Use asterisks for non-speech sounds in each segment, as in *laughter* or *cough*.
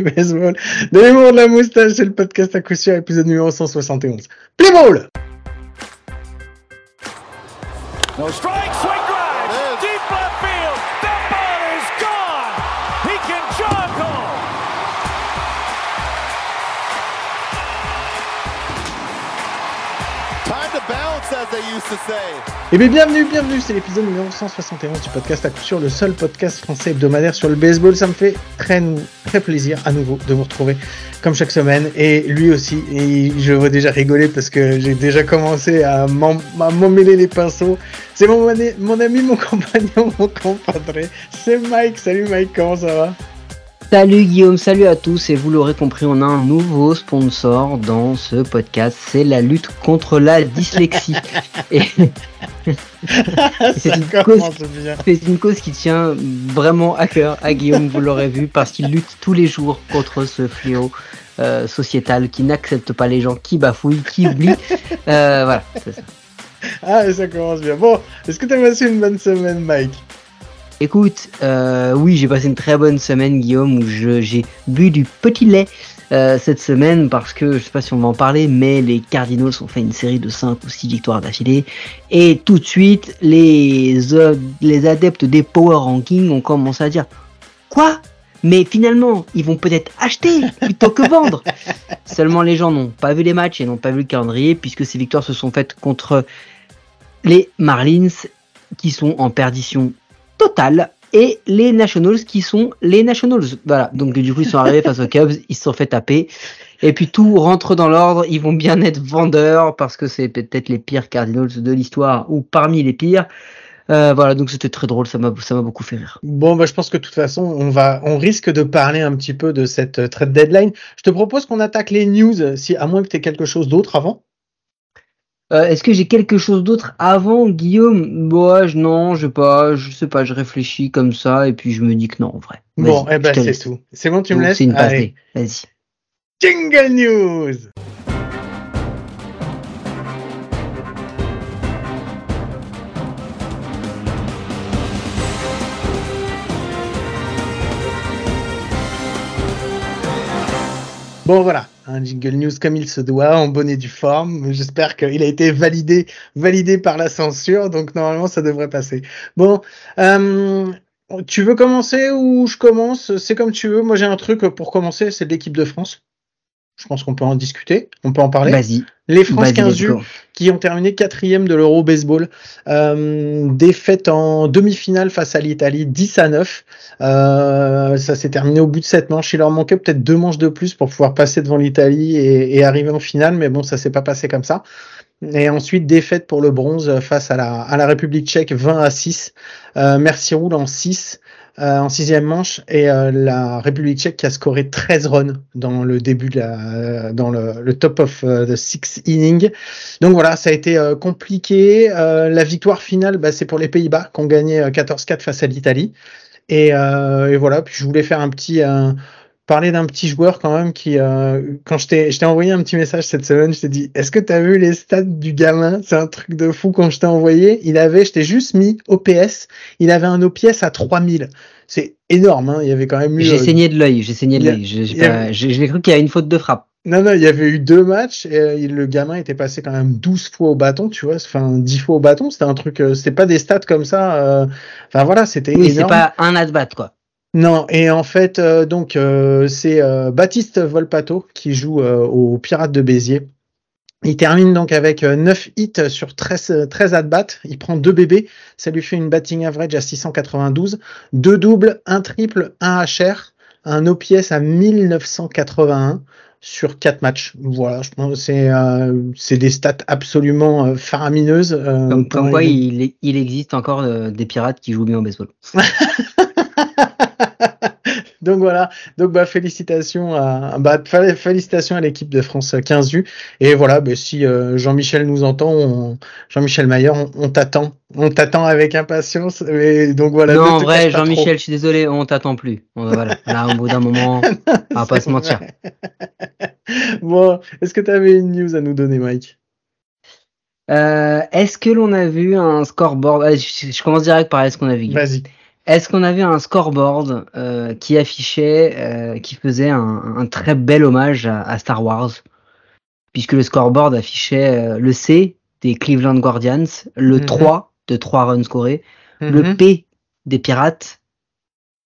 baseball, de l'humour de la moustache, c'est le podcast à coup sûr, épisode numéro 171. Play ball! No strike, eh bien bienvenue, bienvenue, c'est l'épisode numéro 171 du podcast à coup le seul podcast français hebdomadaire sur le baseball. Ça me fait très, très plaisir à nouveau de vous retrouver comme chaque semaine. Et lui aussi, et je veux déjà rigoler parce que j'ai déjà commencé à m'emmêler les pinceaux. C'est mon, mon ami, mon *laughs* compagnon, mon compadre. C'est Mike. Salut Mike, comment ça va? Salut Guillaume, salut à tous et vous l'aurez compris, on a un nouveau sponsor dans ce podcast, c'est la lutte contre la dyslexie. *laughs* *laughs* c'est une, cause qui tient vraiment à cœur à Guillaume, vous l'aurez vu, parce qu'il lutte tous les jours contre ce fléau euh, sociétal qui n'accepte pas les gens, qui bafouillent, qui oublient. Euh, voilà, ça. Ah, ça commence bien. Bon, est-ce que tu as passé une bonne semaine, Mike? Écoute, euh, oui, j'ai passé une très bonne semaine, Guillaume, où j'ai bu du petit lait euh, cette semaine parce que je sais pas si on va en parler, mais les Cardinals ont fait une série de 5 ou 6 victoires d'affilée. Et tout de suite, les, euh, les adeptes des Power Rankings ont commencé à dire Quoi? Mais finalement, ils vont peut-être acheter plutôt que vendre. *laughs* Seulement les gens n'ont pas vu les matchs et n'ont pas vu le calendrier puisque ces victoires se sont faites contre les Marlins qui sont en perdition Total et les Nationals qui sont les Nationals. Voilà, donc du coup ils sont arrivés *laughs* face aux Cubs, ils se sont fait taper. Et puis tout rentre dans l'ordre, ils vont bien être vendeurs parce que c'est peut-être les pires Cardinals de l'histoire ou parmi les pires. Euh, voilà, donc c'était très drôle, ça m'a ça m'a beaucoup fait rire. Bon, bah je pense que de toute façon, on va on risque de parler un petit peu de cette euh, trade deadline. Je te propose qu'on attaque les news si à moins que tu aies quelque chose d'autre avant. Euh, est-ce que j'ai quelque chose d'autre avant, Guillaume? Bon, non, je sais pas, je sais pas, je réfléchis comme ça et puis je me dis que non, en vrai. Bon, eh ben c'est tout. C'est bon, tu me laisses. C'est une? Vas-y. Jingle News. Bon voilà, un jingle news comme il se doit, en bonne et forme. J'espère qu'il a été validé, validé par la censure, donc normalement ça devrait passer. Bon, euh, tu veux commencer ou je commence? C'est comme tu veux. Moi j'ai un truc pour commencer, c'est l'équipe de France. Je pense qu'on peut en discuter, on peut en parler. Vas-y. Les France 15 U qui ont terminé quatrième de l'Euro Baseball, euh, défaite en demi-finale face à l'Italie, 10 à 9. Euh, ça s'est terminé au bout de cette manches. Il leur manquait peut-être deux manches de plus pour pouvoir passer devant l'Italie et, et, arriver en finale, mais bon, ça s'est pas passé comme ça. Et ensuite, défaite pour le bronze face à la, à la République tchèque, 20 à 6. Euh, Merci roule en 6. Euh, en sixième manche et euh, la République tchèque qui a scoré 13 runs dans le début de la, dans le, top of euh, the six inning. Donc voilà, ça a été compliqué. la victoire finale, bah, c'est pour les Pays-Bas qui ont gagné 14-4 face à l'Italie. Et, voilà, puis je voulais faire un petit parler d'un petit joueur quand même qui, euh, quand je t'ai, je t'ai envoyé un petit message cette semaine, je t'ai dit, est-ce que tu as vu les stats du gamin? C'est un truc de fou quand je t'ai envoyé. Il avait, je t'ai juste mis OPS, il avait un OPS à 3000. C'est énorme, hein. il y avait quand même eu... J'ai euh, saigné de l'œil, j'ai saigné de l'œil. J'ai cru qu'il y a une faute de frappe. Non, non, il y avait eu deux matchs et euh, le gamin était passé quand même 12 fois au bâton, tu vois, enfin 10 fois au bâton, c'était un truc, c'était pas des stats comme ça, enfin voilà, c'était Oui, c'est pas un at-bat, quoi. Non, et en fait, euh, donc euh, c'est euh, Baptiste Volpato qui joue aux Pirates de Béziers. Il termine donc avec 9 hits sur 13, 13 at-bats. Il prend deux bébés. Ça lui fait une batting average à 692. Deux doubles, un triple, un HR. Un OPS à 1981 sur quatre matchs. Voilà, je pense que c'est c'est des stats absolument faramineuses. comme, quoi, il, il, existe encore des pirates qui jouent bien au baseball. *laughs* *laughs* Donc voilà, donc bah félicitations à bah, félicitations à l'équipe de France 15 U et voilà, bah, si euh, Jean-Michel nous entend, Jean-Michel Maillard, on, t'attend, on t'attend avec impatience et donc voilà. Non, en vrai, Jean-Michel, je suis désolé, on t'attend plus. voilà, là au bout d'un moment, *laughs* on va pas se mentir. bon, est-ce que tu avais une news à nous donner, Mike? Euh, Est-ce que l'on a vu un scoreboard? Je, commence direct par est-ce qu'on a vu. Vas-y. Est-ce qu'on avait un scoreboard euh, qui affichait, euh, qui faisait un, très bel hommage à, Star Wars? Puisque le scoreboard affichait euh, le C des Cleveland Guardians, le 3 mhm. de 3 runs scorés, le mhm. P des Pirates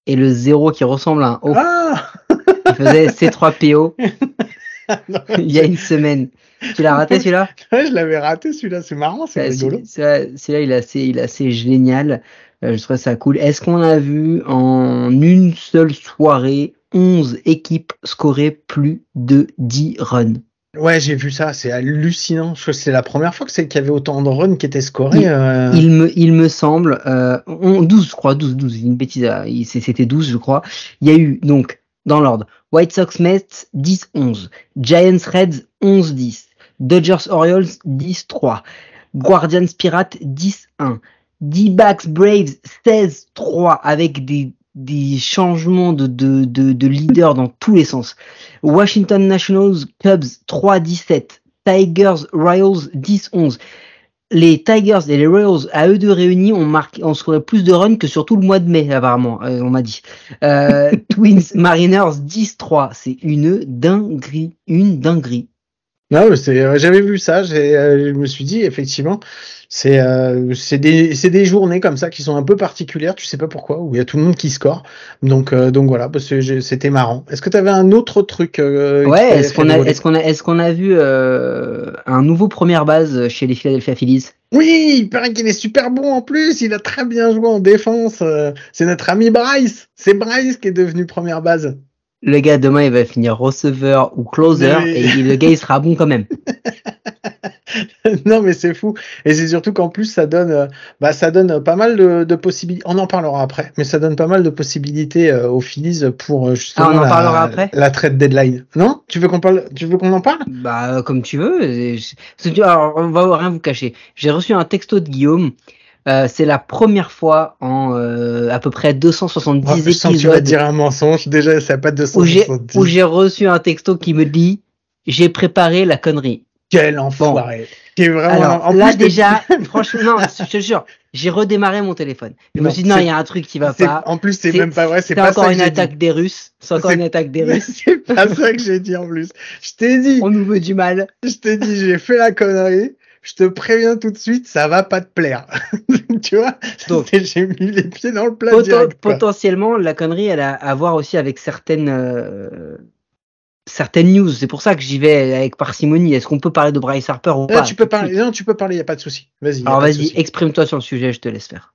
et le 0 qui ressemble à un O. Ah *laughs* qui faisait C3PO *laughs* il y a une semaine. Tu l'as raté celui-là? Ouais, je l'avais raté celui-là, c'est marrant, c'est rigolo. Celui-là, il est assez, il est assez génial. Euh, je trouve ça cool. Est-ce qu'on a vu en une seule soirée 11 équipes scorer plus de 10 runs? Ouais, j'ai vu ça, c'est hallucinant. Je crois que c'est la première fois que c'est qu'il y avait autant de runs qui étaient scorés. Il, euh. il me, il me semble, euh, 12, je crois, 12, 12, une bêtise, euh, c'était 12, je crois. Il y a eu, donc, dans l'ordre, White Sox Mets 10-11, Giants Reds 11-10, Dodgers Orioles 10-3, Guardians Pirates 10-1, D-Backs Braves 16-3 avec des, des changements de, de, de, de leader dans tous les sens. Washington Nationals Cubs 3-17, Tigers Royals 10-11 les Tigers et les Royals, à eux deux réunis, ont marqué, on scorait plus de runs que sur tout le mois de mai, apparemment, euh, on m'a dit. Euh, *laughs* Twins Mariners 10-3, c'est une dinguerie, une dinguerie. Non, c'est, j'avais vu ça, euh, je me suis dit, effectivement, c'est euh, c'est des, des journées comme ça qui sont un peu particulières, tu sais pas pourquoi, où il y a tout le monde qui score. Donc, euh, donc voilà, parce que c'était marrant. Est-ce que tu avais un autre truc euh, Ouais, est-ce qu'on a, est-ce qu'on a, est-ce qu'on a vu euh, un nouveau première base chez les Philadelphia Phillies? Oui, il paraît qu'il est super bon en plus. Il a très bien joué en défense. C'est notre ami Bryce. C'est Bryce qui est devenu première base le gars demain il va finir receveur ou closer et le gars il sera bon quand même. *laughs* non mais c'est fou. Et c'est surtout qu'en plus ça donne euh, bah ça donne pas mal de, possibilités. On en parlera après mais ça donne pas mal de possibilités euh, aux Phillies pour euh, justement ah, on en la, après. la trade deadline. Non? Tu veux qu'on parle tu veux qu'on en parle? Bah comme tu veux. Alors on va rien vous cacher. J'ai reçu un texto de Guillaume euh, c'est la première fois en euh, à peu près 270 oh, épisodes. tu vas dire un mensonge, déjà ça pas 270. Où j'ai reçu un texto qui me dit j'ai préparé la connerie. Quel enfoiré. vraiment. en là déjà, *laughs* franchement, je te jure, j'ai redémarré mon téléphone. Je me suis dit non, il y a un truc qui va pas. En plus, c'est même pas vrai. C'est encore une attaque des Russes. C'est encore une attaque des Russes. C'est pas ça que j'ai dit en plus. Je t'ai dit. On nous veut du mal. Je t'ai dit, j'ai fait la connerie je te préviens tout de suite, ça va pas te plaire. *laughs* tu vois? Donc, j'ai mis les pieds dans le plat. potentiellement, la connerie, elle a à voir aussi avec certaines euh, certaines news. C'est pour ça que j'y vais avec parcimonie. Est-ce qu'on peut parler de Bryce Harper ou pas tu peux parler. Non, tu peux parler. Y a pas de souci. Vas-y. Alors vas-y, exprime-toi sur le sujet. Je te laisse faire.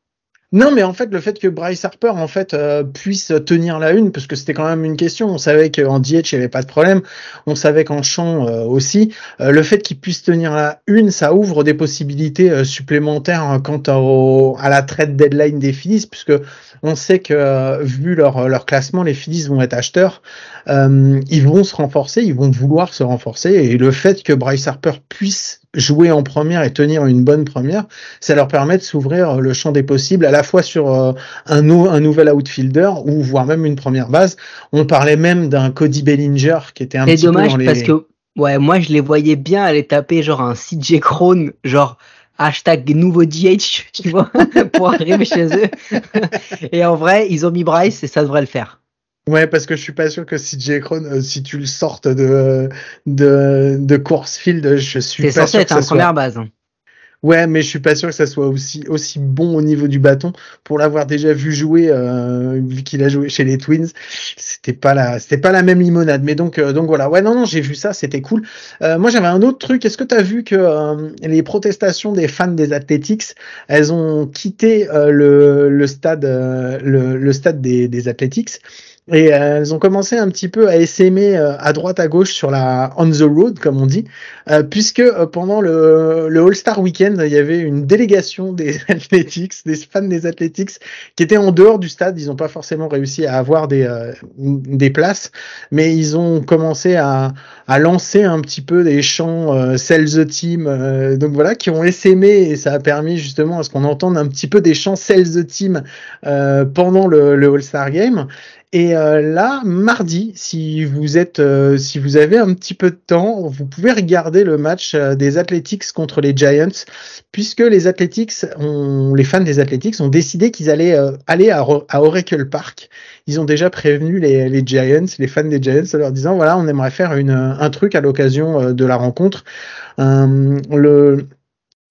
Non, mais en fait, le fait que Bryce Harper en fait euh, puisse tenir la une, parce que c'était quand même une question. On savait qu'en DH il n'y avait pas de problème. On savait qu'en champ euh, aussi. Euh, le fait qu'il puisse tenir la une, ça ouvre des possibilités supplémentaires hein, quant à la trade deadline des Phillies, puisque on sait que vu leur leur classement, les Phillies vont être acheteurs. ils vont se renforcer, ils vont vouloir se renforcer, et le fait que Bryce Harper puisse jouer en première et tenir une bonne première, ça leur permet de s'ouvrir le champ des possibles à la fois sur euh, un, un nouvel outfielder ou voire même une première base. On parlait même d'un Cody Bellinger qui était un petit dommage peu dans les... parce que ouais, moi je les voyais bien aller taper genre un CJ Crone, genre hashtag nouveau DH, tu vois, *laughs* pour arriver chez eux. *laughs* et en vrai, ils ont mis Bryce et ça devrait le faire. Ouais, parce que je suis pas sûr que si J. Euh, si tu le sortes de, de, de Field, je suis pas sûr. C'est censé être en première base. Ouais, mais je suis pas sûr que ça soit aussi aussi bon au niveau du bâton pour l'avoir déjà vu jouer euh, vu qu'il a joué chez les Twins. C'était pas la c'était pas la même limonade. Mais donc euh, donc voilà. Ouais non non j'ai vu ça c'était cool. Euh, moi j'avais un autre truc. Est-ce que tu as vu que euh, les protestations des fans des Athletics elles ont quitté le, le stade le, le stade des, des Athletics? Et euh, elles ont commencé un petit peu à essaimer euh, à droite à gauche sur la on the road comme on dit, euh, puisque pendant le, le All-Star Weekend, il y avait une délégation des *laughs* Athletics, des fans des Athletics, qui étaient en dehors du stade. Ils n'ont pas forcément réussi à avoir des des places, mais ils ont commencé à, à lancer un petit peu des chants Sell the Team, donc voilà, qui ont essaimé et ça a permis justement à ce qu'on entende un petit peu des chants Sell the Team pendant le, le All-Star Game. Et là, mardi, si vous êtes, si vous avez un petit peu de temps, vous pouvez regarder le match des Athletics contre les Giants, puisque les Athletics, les fans des Athletics ont décidé qu'ils allaient aller à, Oracle Park. Ils ont déjà prévenu les, Giants, les fans des Giants, en leur disant voilà, on aimerait faire une, un truc à l'occasion de la rencontre. le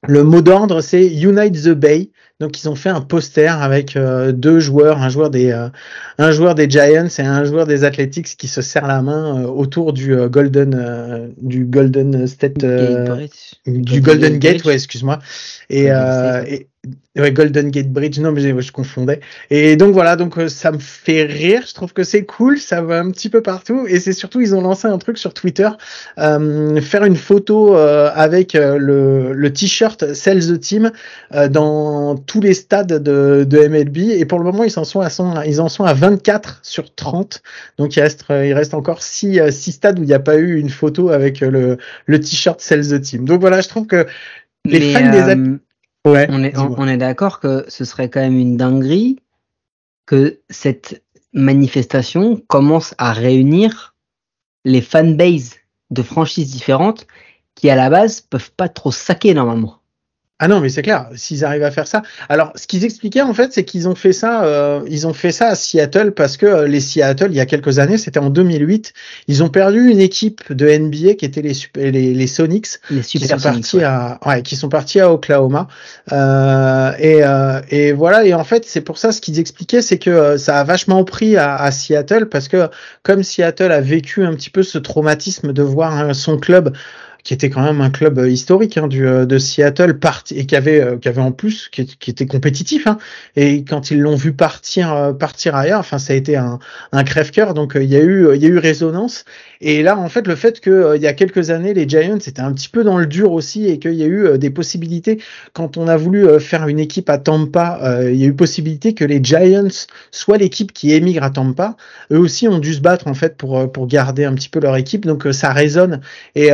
mot d'ordre, c'est Unite the Bay. Donc ils ont fait un poster avec euh, deux joueurs, un joueur des euh, un joueur des Giants et un joueur des Athletics qui se serrent la main euh, autour du Golden du Golden State du Golden Gate, ouais, excuse-moi. Et, et, Ouais, Golden Gate Bridge, non mais je confondais. Et donc voilà, donc euh, ça me fait rire, je trouve que c'est cool, ça va un petit peu partout. Et c'est surtout ils ont lancé un truc sur Twitter, euh, faire une photo euh, avec le, le t-shirt Sell the Team dans tous les stades de, de, MLB et pour le moment ils en sont à son, ils en sont à 24 sur 30, donc il reste il reste encore 6 six stades où il n'y a pas eu une photo avec le, le t-shirt Sell the Team. Donc voilà, je trouve que les fans des on est, on, est d'accord que ce serait quand même une dinguerie que cette manifestation commence à réunir les fanbases de franchises différentes qui à la base peuvent pas trop saquer normalement. Ah non, mais c'est clair, s'ils arrivent à faire ça. Alors, ce qu'ils expliquaient en fait, c'est qu'ils ont fait ça, euh, ils ont fait ça à Seattle parce que euh, les Seattle, il y a quelques années, c'était en 2008, ils ont perdu une équipe de NBA qui était les les, les Sonics, les qui sont partis à, ouais, qui sont partis à Oklahoma. Euh, et, euh, et voilà, et en fait, c'est pour ça ce qu'ils expliquaient, c'est que ça a vachement pris à, à, Seattle parce que comme Seattle a vécu un petit peu ce traumatisme de voir son club qui était quand même un club euh, historique hein, du, euh, de Seattle, parti, et qui avait, euh, qui avait en plus, qui, était compétitif. Hein, et quand ils l'ont vu partir, partir ailleurs, enfin, ça a été un, un crève-cœur. Donc, il y a eu, il y a eu résonance. Et là, en fait, le fait que il y a quelques années, les Giants étaient un petit peu dans le dur aussi, et qu'il y a eu des possibilités. Quand on a voulu faire une équipe à Tampa, il y a eu possibilité que les Giants soient l'équipe qui émigre à Tampa. Eux aussi ont dû se battre en fait pour pour garder un petit peu leur équipe. Donc, ça résonne. Et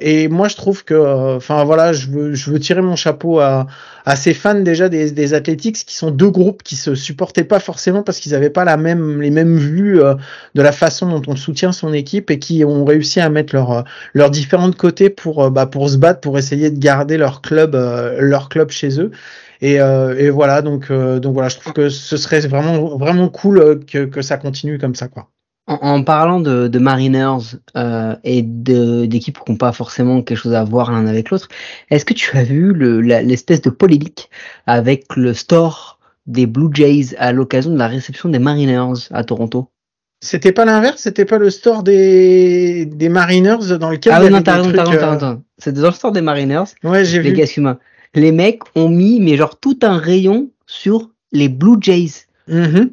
et moi, je trouve que, euh, enfin voilà, je veux, je veux tirer mon chapeau à, à ces fans déjà des, des Athletics qui sont deux groupes qui se supportaient pas forcément parce qu'ils n'avaient pas la même, les mêmes vues euh, de la façon dont on soutient son équipe et qui ont réussi à mettre leurs euh, différents côtés pour, bah, pour se battre, pour essayer de garder leur club, leur club chez eux. Et, voilà, donc, voilà, je trouve que ce serait vraiment, vraiment cool que, ça continue comme ça, quoi. En, parlant de, Mariners euh, et d'équipes qui n'ont pas forcément quelque chose à voir l'un avec l'autre, est-ce que tu as vu l'espèce de polémique avec le store des Blue Jays à l'occasion de la réception des Mariners à Toronto? C'était pas l'inverse, c'était pas le store des, des Mariners dans lequel. Ah non, t'as raison, t'as raison, euh, C'était dans le store des Mariners. Ouais, j'ai vu. Gars, les mecs ont mis, mais genre, tout un rayon sur les Blue Jays. Mm-hmm.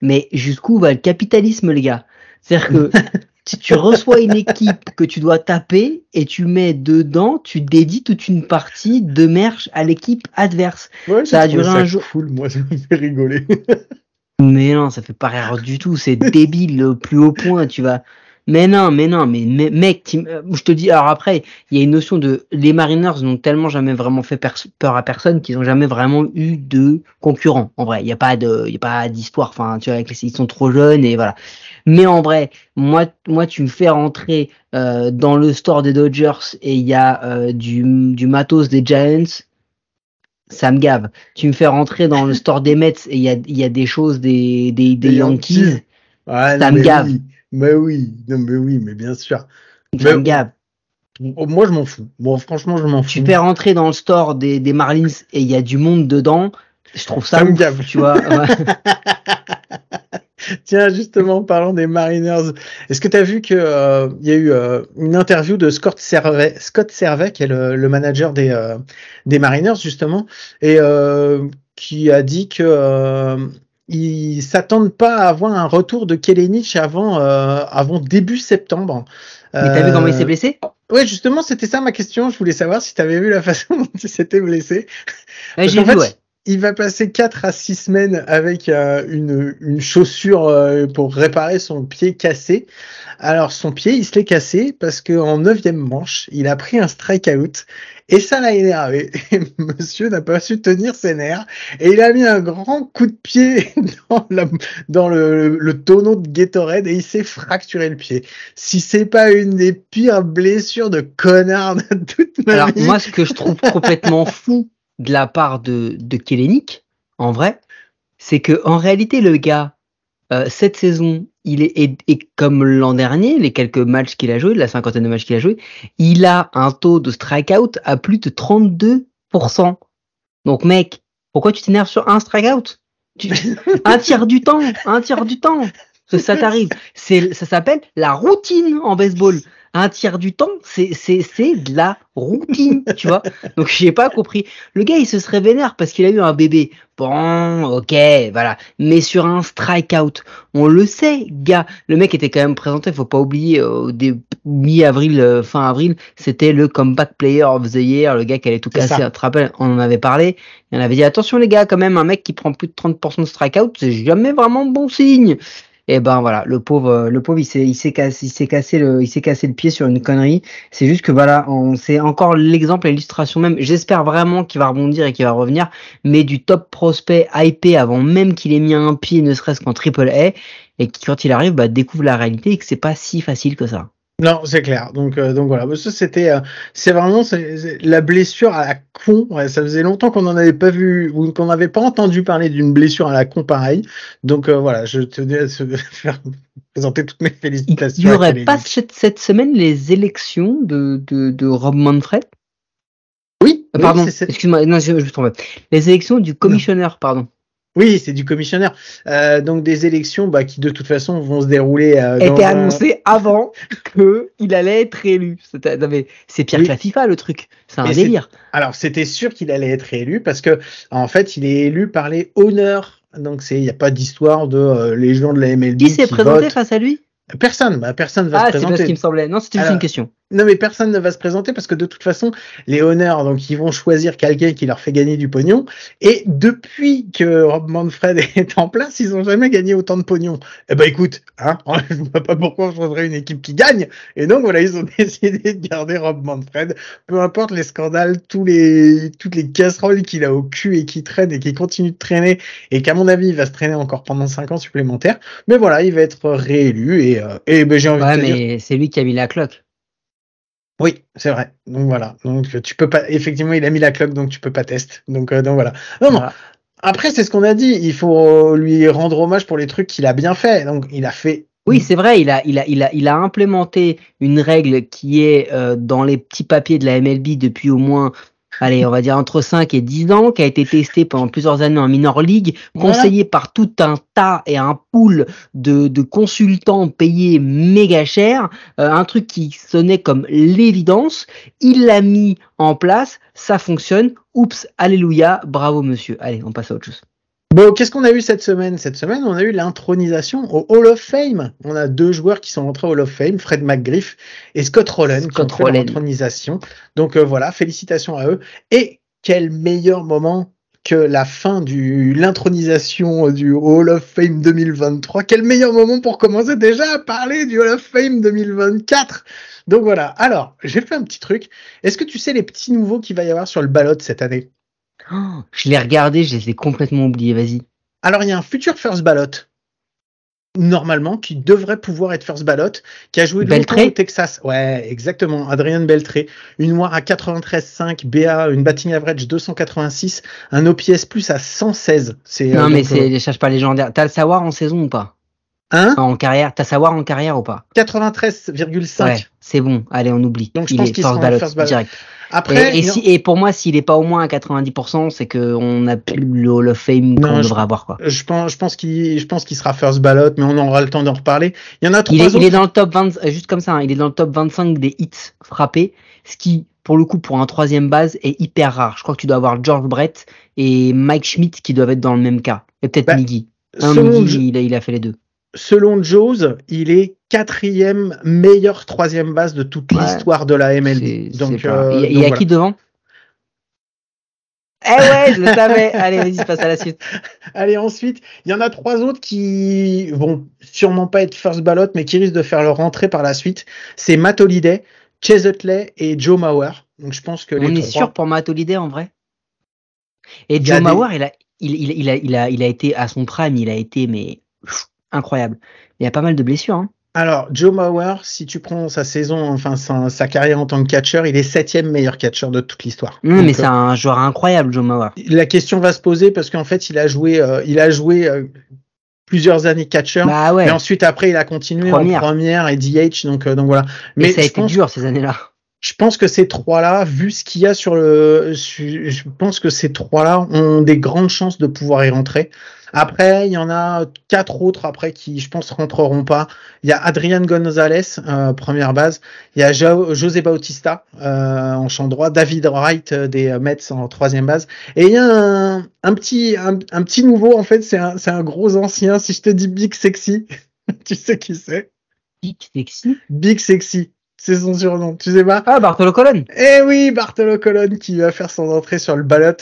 Mais jusqu'où va le capitalisme, les gars? C'est-à-dire que *laughs* si tu reçois une équipe que tu dois taper et tu mets dedans, tu dédies toute une partie de merch à l'équipe adverse. ça a duré un jour. Cool, moi, ça me fait rigoler. *laughs* mais non, ça fait pas rire du tout. C'est *laughs* débile le plus haut point. Tu vas, mais non, mais non, mais, mec, euh, je te dis, alors après, il y a une notion de, les Mariners n'ont tellement jamais vraiment fait peur à personne qu'ils n'ont jamais vraiment eu de concurrents. En vrai, il n'y a pas de, il y a pas d'histoire. Enfin, tu vois, ils sont trop jeunes et voilà. Mais en vrai, moi, moi, tu me fais rentrer euh, dans le store des Dodgers et il y a euh, du, du matos des Giants. Ça me gave. Tu me fais rentrer dans le store des Mets et il y a, y a des choses des, des, des Yankees. ça me gave. Mais oui, non, mais oui, mais bien sûr. Gab. Moi, je m'en fous. Bon, franchement, je m'en fous. Tu peux rentrer dans le store des, des Marlins et il y a du monde dedans. Je trouve ça, ça tu vois. *laughs* Tiens, justement, parlant des Mariners, est-ce que tu as vu qu'il euh, y a eu euh, une interview de Scott Servet, Scott Servet qui est le, le manager des, euh, des Mariners, justement, et qui a dit que ils s'attendent pas à avoir un retour de Kelenich avant, euh, avant début septembre. Mais t'as vu comment il s'est euh, blessé? Ouais, justement, c'était ça ma question. Je voulais savoir si t'avais vu la *laughs* façon dont il s'était blessé. j'ai vu, ouais. Il va passer 4 à 6 semaines avec euh, une, une, chaussure euh, pour réparer son pied cassé. Alors son pied, il se l'est cassé parce qu'en neuvième manche, il a pris un strikeout et ça l'a énervé. monsieur n'a pas su tenir ses nerfs et il a mis un grand coup de pied *laughs* dans, dans le, le, tonneau de Gatorade et il s'est fracturé le pied. Si c'est pas une des pires blessures de connard de toute ma Alors moi, ce que je trouve complètement *laughs* fou de la part de, de Kellenic, en vrai, c'est que en réalité, le gars, euh, cette saison, il est comme l'an dernier, les quelques matchs qu'il a joué, la cinquantaine de matchs qu'il a joué, il a un taux de strikeout à plus de 32%. Donc mec, pourquoi tu t'énerves sur un strikeout? Un tiers du temps, un tiers du temps. Ça t'arrive. Ça s'appelle la routine en baseball un tiers du temps, c'est c'est c'est de la routine, *laughs* tu vois. Donc j'ai pas compris. Le gars, il se serait vénère parce qu'il a eu un bébé. Bon, ok, voilà. Mais sur un strikeout, on le sait, gars. Le mec était quand même présenté. Faut pas oublier, au mi-avril, euh, fin avril, c'était le comeback player of the year, le gars qui allait tout casser. Tu te rappelles, on en avait parlé. on avait dit attention les gars, quand même, un mec qui prend plus de 30% de strikeout, c'est jamais vraiment bon signe et eh ben voilà, le pauvre, le pauvre, il s'est, il s'est cassé, il s'est cassé le, il s'est cassé le pied sur une connerie. C'est juste que voilà, on, c'est encore l'exemple, l'illustration même. J'espère vraiment qu'il va rebondir et qu'il va revenir, mais du top prospect hypé avant même qu'il ait mis un pied, ne serait-ce qu'en triple A, et qui quand il arrive, bah, découvre la réalité et que c'est pas si facile que ça. Non, c'est clair. Donc, euh, donc voilà. Ça, c'était, euh, c'est vraiment la blessure à la con. ça faisait longtemps qu'on n'en avait pas vu ou qu'on n'avait pas entendu parler d'une blessure à la con pareil. Donc euh, voilà, je tenais à se faire présenter toutes mes félicitations. Il n'y aurait pas cette, semaine les élections de, de, de Rob Manfred? Oui. pardon. Excuse-moi. Non, je, je me Les élections du commissionneur, pardon. Oui, c'est du commissionnaire. Euh, donc des élections bah, qui de toute façon vont se dérouler. Euh, était annoncé avant *laughs* que il allait être élu. C'est pire que la FIFA le truc. C'est un délire. Alors c'était sûr qu'il allait être élu parce que en fait il est élu par les honneurs. Donc c'est il n'y a pas d'histoire de euh, les gens de la MLB. Qui s'est présenté face à lui? Personne, bah, personne va se présenter. Ah, c'est ce qui me semblait. Non, c'était juste une question. Non, mais personne ne va se présenter parce que de toute façon, les honneurs, donc ils vont choisir quelqu'un qui leur fait gagner du pognon. Et depuis que Rob Manfred *laughs* est en place, ils ont jamais gagné autant de pognon. Eh ben écoute, hein, *laughs* je vois pas pourquoi je voudrais une équipe qui gagne. Et donc voilà, ils ont *laughs* décidé de garder Rob Manfred, peu importe les scandales, tous les toutes les casseroles qu'il a au cul et qui traîne et qui continue de traîner et qu'à mon avis il va se traîner encore pendant cinq ans supplémentaires. Mais voilà, il va être réélu et, euh, et ben j'ai envie ouais, de dire. mais c'est lui qui a mis la cloque. Oui, c'est vrai. Donc voilà. Donc tu peux pas. Effectivement, il a mis la cloque, donc tu peux pas tester. Donc euh, donc voilà. Non non. Après, c'est ce qu'on a dit. Il faut lui rendre hommage pour les trucs qu'il a bien fait. Donc il a fait. Oui, c'est vrai. Il a il a il a il a implémenté une règle qui est euh, dans les petits papiers de la MLB depuis au moins allez, on va dire entre 5 et 10 ans, qui a été testé pendant plusieurs années en minor league, conseillé par tout un tas et un pool de, de consultants payés méga cher, euh, un truc qui sonnait comme l'évidence, il l'a mis en place, ça fonctionne, oups, alléluia, bravo monsieur. Allez, on passe à autre chose. Bon, qu'est-ce qu'on a eu cette semaine? Cette semaine, on a eu l'intronisation au Hall of Fame. On a deux joueurs qui sont entrés au Hall of Fame, Fred McGriff et Scott Rowland, qui ont fait l'intronisation. Donc euh, voilà, félicitations à eux. Et quel meilleur moment que la fin du l'intronisation du Hall of Fame 2023. Quel meilleur moment pour commencer déjà à parler du Hall of Fame 2024. Donc voilà. Alors, j'ai fait un petit truc. Est-ce que tu sais les petits nouveaux qu'il va y avoir sur le ballot cette année? Oh, je l'ai regardé, je les ai complètement oubliés, vas-y. Alors, il y a un futur first ballot, normalement, qui devrait pouvoir être first ballot, qui a joué longtemps au Texas. Ouais, exactement. Adrien Beltré. Une noire à 93,5, BA, une batting average 286, un OPS plus à 116. C'est, non, euh, mais c'est, euh, cherche pas légendaire. T'as le savoir en saison ou pas? Hein? En carrière, t'as savoir en carrière ou pas? 93,5. Ouais, c'est bon. Allez, on oublie. Donc je pense qu'il sera first ballot. direct. Après, et, et, pour moi, s'il est pas au moins à 90%, c'est qu'on a plus le Hall of Fame qu'on devrait avoir. Quoi. Je pense, je pense qu'il, je pense qu'il sera first ballot, mais on aura le temps d'en reparler. Il y en a trois il est, il est dans le top 20, euh, juste comme ça, hein, il est dans le top 25 des hits frappés, ce qui, pour le coup, pour un troisième base, est hyper rare. Je crois que tu dois avoir George Brett et Mike Schmidt qui doivent être dans le même cas. Et peut-être bah, Miggy. Miggy, il, a, il a fait les deux selon Joe's, il est quatrième meilleure troisième base de toute l'histoire de la MLB. Donc, euh, il y a, qui devant? Eh ouais, je le savais. *laughs* Allez, vas-y, passe à la suite. Allez, ensuite, il y en a trois autres qui vont sûrement pas être first ballot, mais qui risquent de faire leur entrée par la suite. C'est Matt Holliday, Chase Utley et Joe Mauer. Donc je pense que On est sûr pour Matt Holliday en vrai. Et Joe Mauer, il a, il, il, il, a, il, a, il a été à son prime, il a été mais incroyable. Il y a pas mal de blessures. Hein. Alors, Joe Mauer, si tu prends sa saison, enfin sa, carrière en tant que catcheur, il est septième meilleur catcheur de toute l'histoire. Non, mais c'est euh, un joueur incroyable, Joe Mauer. La question va se poser parce qu'en fait, il a joué, euh, il a joué euh, plusieurs années catcheur. Bah ouais. Et ensuite, après, il a continué en première et DH. Donc, donc voilà. Mais et ça a été dur ces années-là. Je pense que ces trois-là, vu ce qu'il y a sur le, je pense que ces trois-là ont des grandes chances de pouvoir y rentrer. Après, il y en a quatre autres après qui, je pense, rentreront pas. Il y a Adrian Gonzalez, euh, première base. Il y a José Bautista euh, en champ droit. David Wright euh, des Mets en troisième base. Et il y a un, un petit, un, un, petit nouveau en fait. C'est un, c'est un gros ancien. Si je te dis Big Sexy, *laughs* tu sais qui c'est? Big Sexy? Big Sexy. C'est son surnom, tu sais pas Ah, Bartolo Colon. Eh oui, Bartolo Colon qui va faire son entrée sur le ballot.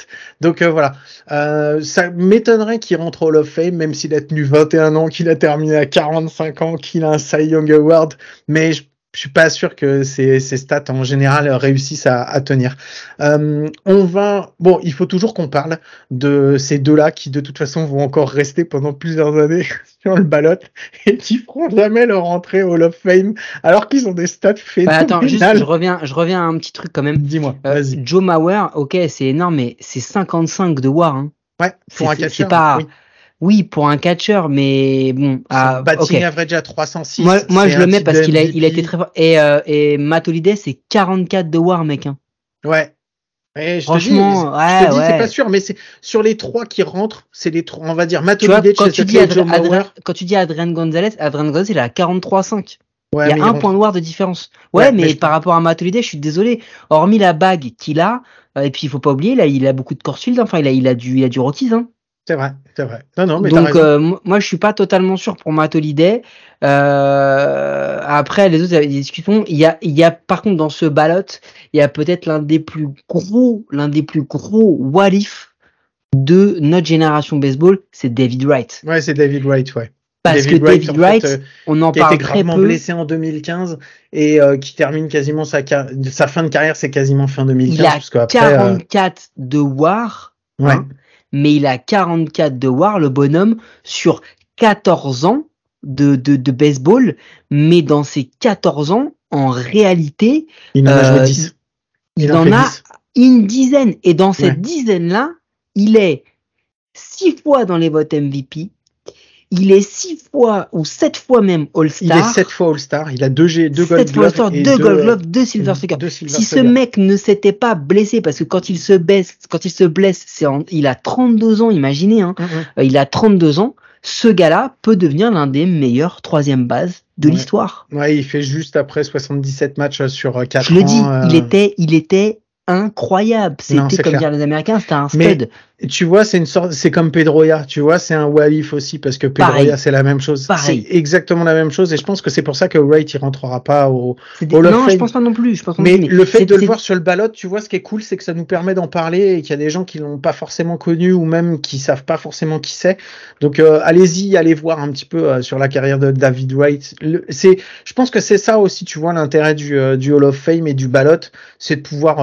Donc euh, voilà, euh, ça m'étonnerait qu'il rentre au Hall of Fame, même s'il a tenu 21 ans, qu'il a terminé à 45 ans, qu'il a un Cy Young Award. Mais je je suis pas sûr que ces, ces stats en général réussissent à, à tenir. Euh, on va, bon, il faut toujours qu'on parle de ces deux-là qui de toute façon vont encore rester pendant plusieurs années *laughs* sur le ballot et qui feront jamais leur entrée au Hall of Fame alors qu'ils ont des stats phénoménales. Bah attends, juste, je reviens, je reviens à un petit truc quand même. Dis-moi, euh, vas-y. Joe Mauer, ok, c'est énorme, mais c'est 55 de War. Hein. Ouais, pour un C'est pas. Oui oui, pour un catcheur, mais bon. Ah, batting average à 306. Moi, moi je le mets parce qu'il a, il a été très fort. Et, euh, et Matt c'est 44 de war, mec. Hein. Ouais. Et je Franchement, te dis, ouais, je te dis c'est pas sûr, mais c'est sur les trois qui rentrent, c'est les trois, on va dire Matt Holiday, quand, tu dis Adri Adri quand tu dis Adrian Gonzalez, Adrian Gonzalez, il à 43,5. Ouais, il y a un point de war de différence. Ouais, ouais mais, mais par rapport à Matt Holiday, je suis désolé. Hormis la bague qu'il a, euh, et puis il faut pas oublier, là, il a beaucoup de Corsfield, enfin, il a, il a du, il a du Rockies, hein. C'est vrai, c'est vrai. Non, non, mais Donc, euh, moi, je suis pas totalement sûr pour Matt Holiday. Euh, après, les autres, il y a des discussions. Il y a, il y a, par contre, dans ce ballot, il y a peut-être l'un des plus gros, l'un des plus gros what if de notre génération baseball, c'est David Wright. Ouais, c'est David Wright, ouais. Parce que David Wright, euh, on en qui parle a été gravement blessé en 2015 et euh, qui termine quasiment sa, sa fin de carrière, c'est quasiment fin 2015. Il a parce 44 de WAR. Ouais. Hein, mais il a 44 de war, le bonhomme, sur 14 ans de, de, de baseball, mais dans ces 14 ans, en réalité, il en a joué 10. Euh, il, en, a une dizaine. Et dans cette dizaine-là, il est six fois dans les votes MVP, il est six fois ou sept fois même All-Star. Il est sept fois All-Star. Il a deux, G, deux Gold Gloves. deux, deux Gold Gloves, deux Silver Slugger. Si ce mec ne s'était pas blessé, parce que quand il se blesse, quand il se blesse, c'est il a 32 ans, imaginez, hein. Mm-hmm. Euh, il a 32 ans. Ce gars-là peut devenir l'un des meilleurs troisième bases de l'histoire. Ouais, il fait juste après 77 matchs sur 4 ans. Je le dis, il euh, était, il était incroyable. C'était comme dire les Américains, c'était un stud. Tu vois, c'est une sorte, c'est comme Pedroia. Tu vois, c'est un Walif aussi parce que Pedroia, c'est la même chose. C'est exactement la même chose et je pense que c'est pour ça que Wright il rentrera pas au. Des... non, je pense pas non plus. Je pense mais, le fait de le voir sur le ballot, tu vois, ce qui est cool, c'est que ça nous permet d'en parler et qu'il y a des gens qui l'ont pas forcément connu ou même qui savent pas forcément qui c'est. Donc euh, allez-y, allez voir un petit peu euh, sur la carrière de David Wright. C'est, je pense que c'est ça aussi, tu vois, l'intérêt du, euh, du Hall of Fame et du ballot, c'est de pouvoir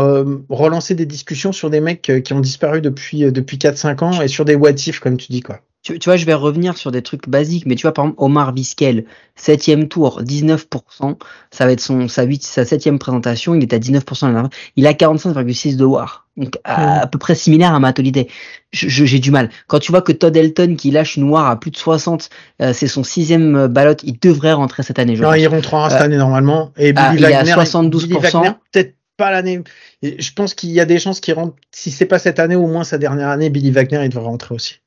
relancer des discussions sur des mecs qui ont disparu depuis depuis 4-5 ans et sur des what if comme tu dis quoi. Tu, tu, vois, je vais revenir sur des trucs basiques, mais tu vois, par exemple, Omar Vizquel, septième tour, 19%, ça va être son, sa, 8, sa septième présentation, il est à 19%, il a 45,6 de war. Donc, à, à, peu près similaire à Matt Holiday. J'ai du mal. Quand tu vois que Todd Elton, qui lâche une war à plus de 60, euh, c'est son sixième euh, ballot, il devrait rentrer cette année. Je non, il rentrera cette euh, année normalement. Et Billy ah, Wagner, il est à 72%. Peut-être pas l'année. Je pense qu'il y a des chances qu'il rentre. Si c'est pas cette année, au moins sa dernière année, Billy Wagner, il devrait rentrer aussi.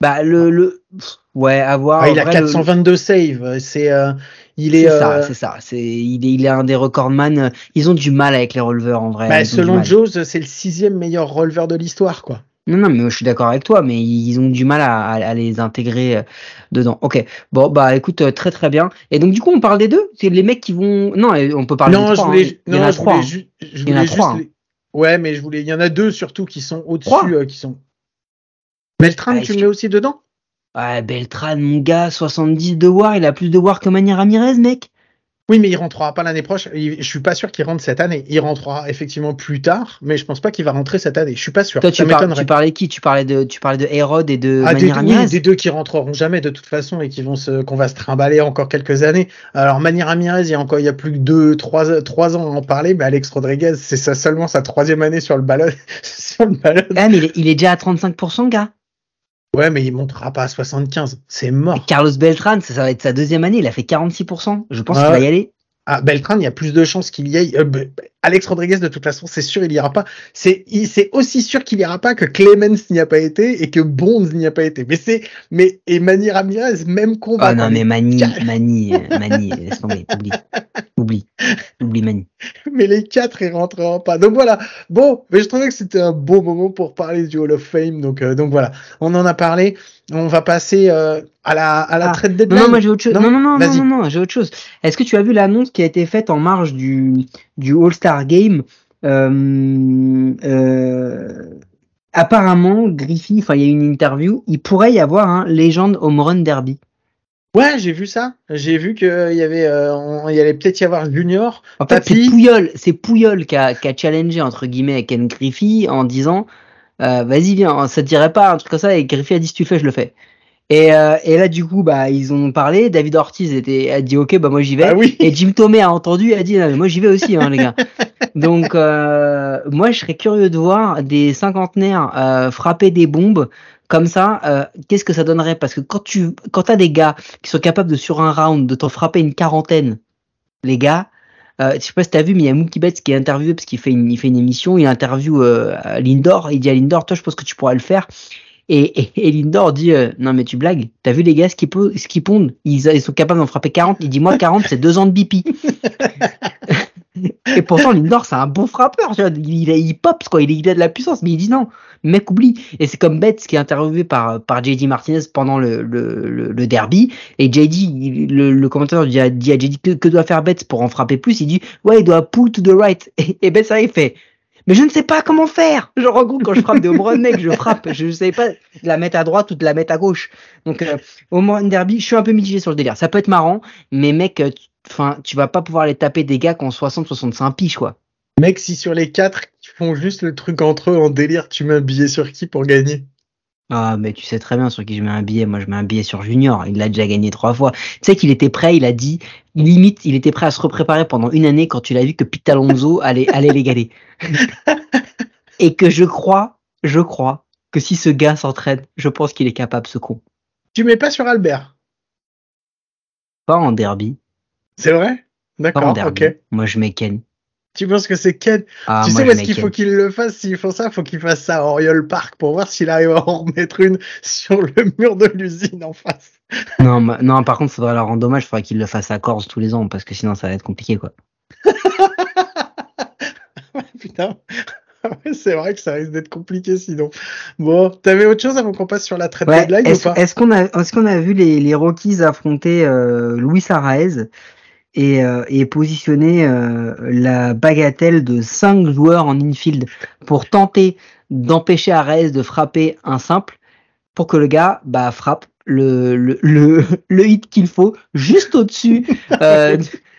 Bah le, le... ouais avoir. Ah, il a 422 saves. C'est euh, il est. C'est ça, euh, c'est ça. C'est il est il est un des recordman. Ils ont du mal avec les releveurs en vrai. Bah, selon Joe's, c'est le sixième meilleur releveur de l'histoire quoi. Non, non, mais je suis d'accord avec toi, mais ils ont du mal à, à, les intégrer euh, dedans. Ok, bon, bah écoute, très très bien. Et donc du coup, on parle des deux? C'est les mecs qui vont... Non, on peut parler non, des trois. Je voulais, hein. Il y en a trois. Hein. Il y en a trois. Ouais, mais je voulais. Il y en a deux surtout qui sont au-dessus, euh, qui sont. Beltran, Ah, tu le mets aussi dedans? Ouais, Beltran, mon gars, 70 de war, il a plus de war que Mani Ramirez, mec. Oui, mais il rentrera pas l'année prochaine. Je suis pas sûr qu'il rentre cette année. Il rentrera effectivement plus tard, mais je pense pas qu'il va rentrer cette année. Je suis pas sûr. Toi, tu, par- tu parlais qui? Tu parlais, de, tu parlais de Herod et de Ah, des, deux- Ramirez oui, des deux qui rentreront jamais de toute façon et qui vont se, qu'on va se trimballer encore quelques années. Alors, Manny Ramirez, il y a encore, il y a plus que deux, trois, trois ans à en parler, mais Alex Rodriguez, c'est ça seulement sa troisième année sur le ballon, *laughs* sur le ballon. Ah, mais il est, il est déjà à 35%, gars. Ouais, mais il montera pas à 75. C'est mort. Carlos Beltran, ça, ça va être sa deuxième année, il a fait 46%. Je pense Ouais. qu'il va y aller. Ah, Beltran, il y a plus de chances qu'il y aille. Euh, Alex Rodriguez, de toute façon, c'est sûr, il ira pas. C'est, aussi sûr qu'il ira pas que Clemens n'y a pas été et que Bonds n'y a pas été. Mais c'est, mais, et Manny Ramirez, même combat. Ah non, mais Car- Mani, euh, Mani, euh, laisse tomber, oublie. Oublie. Oublie Mani. mais les quatre, ils rentreront pas. Donc voilà. Bon, mais je trouvais que c'était un bon moment pour parler du Hall of Fame. Donc, euh, donc voilà. On en a parlé. On va passer euh, à la, à la Ah. Non, deadline. non, moi j'ai autre chose. Non, Non, non, non, non, non, non, j'ai autre chose. Est-ce que tu as vu l'annonce qui a été faite en marge du, du All-Star Game euh, euh, Apparemment, Griffey, enfin, il y a eu une interview, il pourrait y avoir un Legend Home Run Derby. Ouais, j'ai vu ça. J'ai vu qu'il y avait, euh, on- il y allait peut-être y avoir Junior. En fait, c'est Pouyol, c'est Pouyol qui a, qui a challengé entre guillemets Ken Griffey en disant euh, vas-y viens, ça te dirait pas un truc comme ça et Griffey a dit si tu le fais, je le fais. Et, euh, et là du coup bah ils ont parlé, David Ortiz était, a dit ok bah moi j'y vais. Ah oui. Et Jim Tomei a entendu et a dit non, mais moi j'y vais aussi hein, les gars. *laughs* Donc euh, moi je serais curieux de voir des cinquantenaires euh, frapper des bombes comme ça. euh, Qu'est-ce que ça donnerait? Parce que quand tu quand t'as des gars qui sont capables de sur un round de t'en frapper une quarantaine, les gars. Euh, je sais pas si t'as vu, mais il y a Mookie Betts qui est interviewé parce qu'il fait une, il fait une émission, il interview euh, Lindor, il dit à Lindor, toi je pense que tu pourras le faire. Et, et, et Lindor dit, euh, non mais tu blagues, t'as vu les gars ce qu'ils pondent? Ils, ils sont capables d'en frapper 40, il dit moi 40 c'est deux ans de BP. *laughs* et pourtant Lindor c'est un bon frappeur, tu vois, il, il, il pop quoi, il, il a de la puissance, mais il dit non, mec oublie. Et c'est comme Betts qui est interviewé par, par JD Martinez pendant le, le, le, le derby, et JD, le, le commentateur dit à, dit à JD que, que doit faire Betts pour en frapper plus, il dit ouais il doit pull to the right, et, et Betts ça il fait mais je ne sais pas comment faire. Genre, en gros, quand je frappe des home runs, mec, je frappe. Je ne savais pas de la mettre à droite ou de la mettre à gauche. Donc, euh, home run derby, je suis un peu mitigé sur le délire. Ça peut être marrant, mais mec, euh, tu- enfin, tu vas pas pouvoir les taper des gars qui ont 60-65 piges, quoi. Mec, si sur les quatre qui font juste le truc entre eux en délire, tu mets un billet sur qui pour gagner? Ah, mais tu sais très bien sur qui je mets un billet. Moi, je mets un billet sur Junior. Il l'a déjà gagné trois fois. Tu sais qu'il était prêt, il a dit, limite, il était prêt à se repréparer pendant une année quand tu l'as vu que Pete Alonso *laughs* allait, allait l'égaler. *laughs* Et que je crois, je crois que si ce gars s'entraîne, je pense qu'il est capable, ce con. Tu mets pas sur Albert? Pas en derby. C'est vrai? Pas en D'accord, derby. ok. Moi, je mets Ken. Tu penses que c'est Ken Ah, Tu sais où est-ce qu'il faut qu'il le fasse S'il faut ça, faut qu'il fasse ça à Oriole Park pour voir s'il arrive à en remettre une *laughs* sur le mur de l'usine en face. Non, non, par contre, faudrait leur rendre dommage. Faudrait qu'il le fasse à Corse tous les ans parce que sinon, ça va être compliqué, quoi. *laughs* Putain. *laughs* C'est vrai que ça risque d'être compliqué sinon. Bon, t'avais autre chose avant qu'on passe sur la trade Ouais, deadline ou est-ce pas? est-ce qu'on a, est-ce qu'on a vu les, les Rockies affronter euh, Luis et, euh, et positionner euh, la bagatelle de 5 joueurs en infield pour tenter d'empêcher Arraez de frapper un simple pour que le gars bah, frappe le, le, le, *laughs* le hit qu'il faut juste au-dessus, *laughs* euh,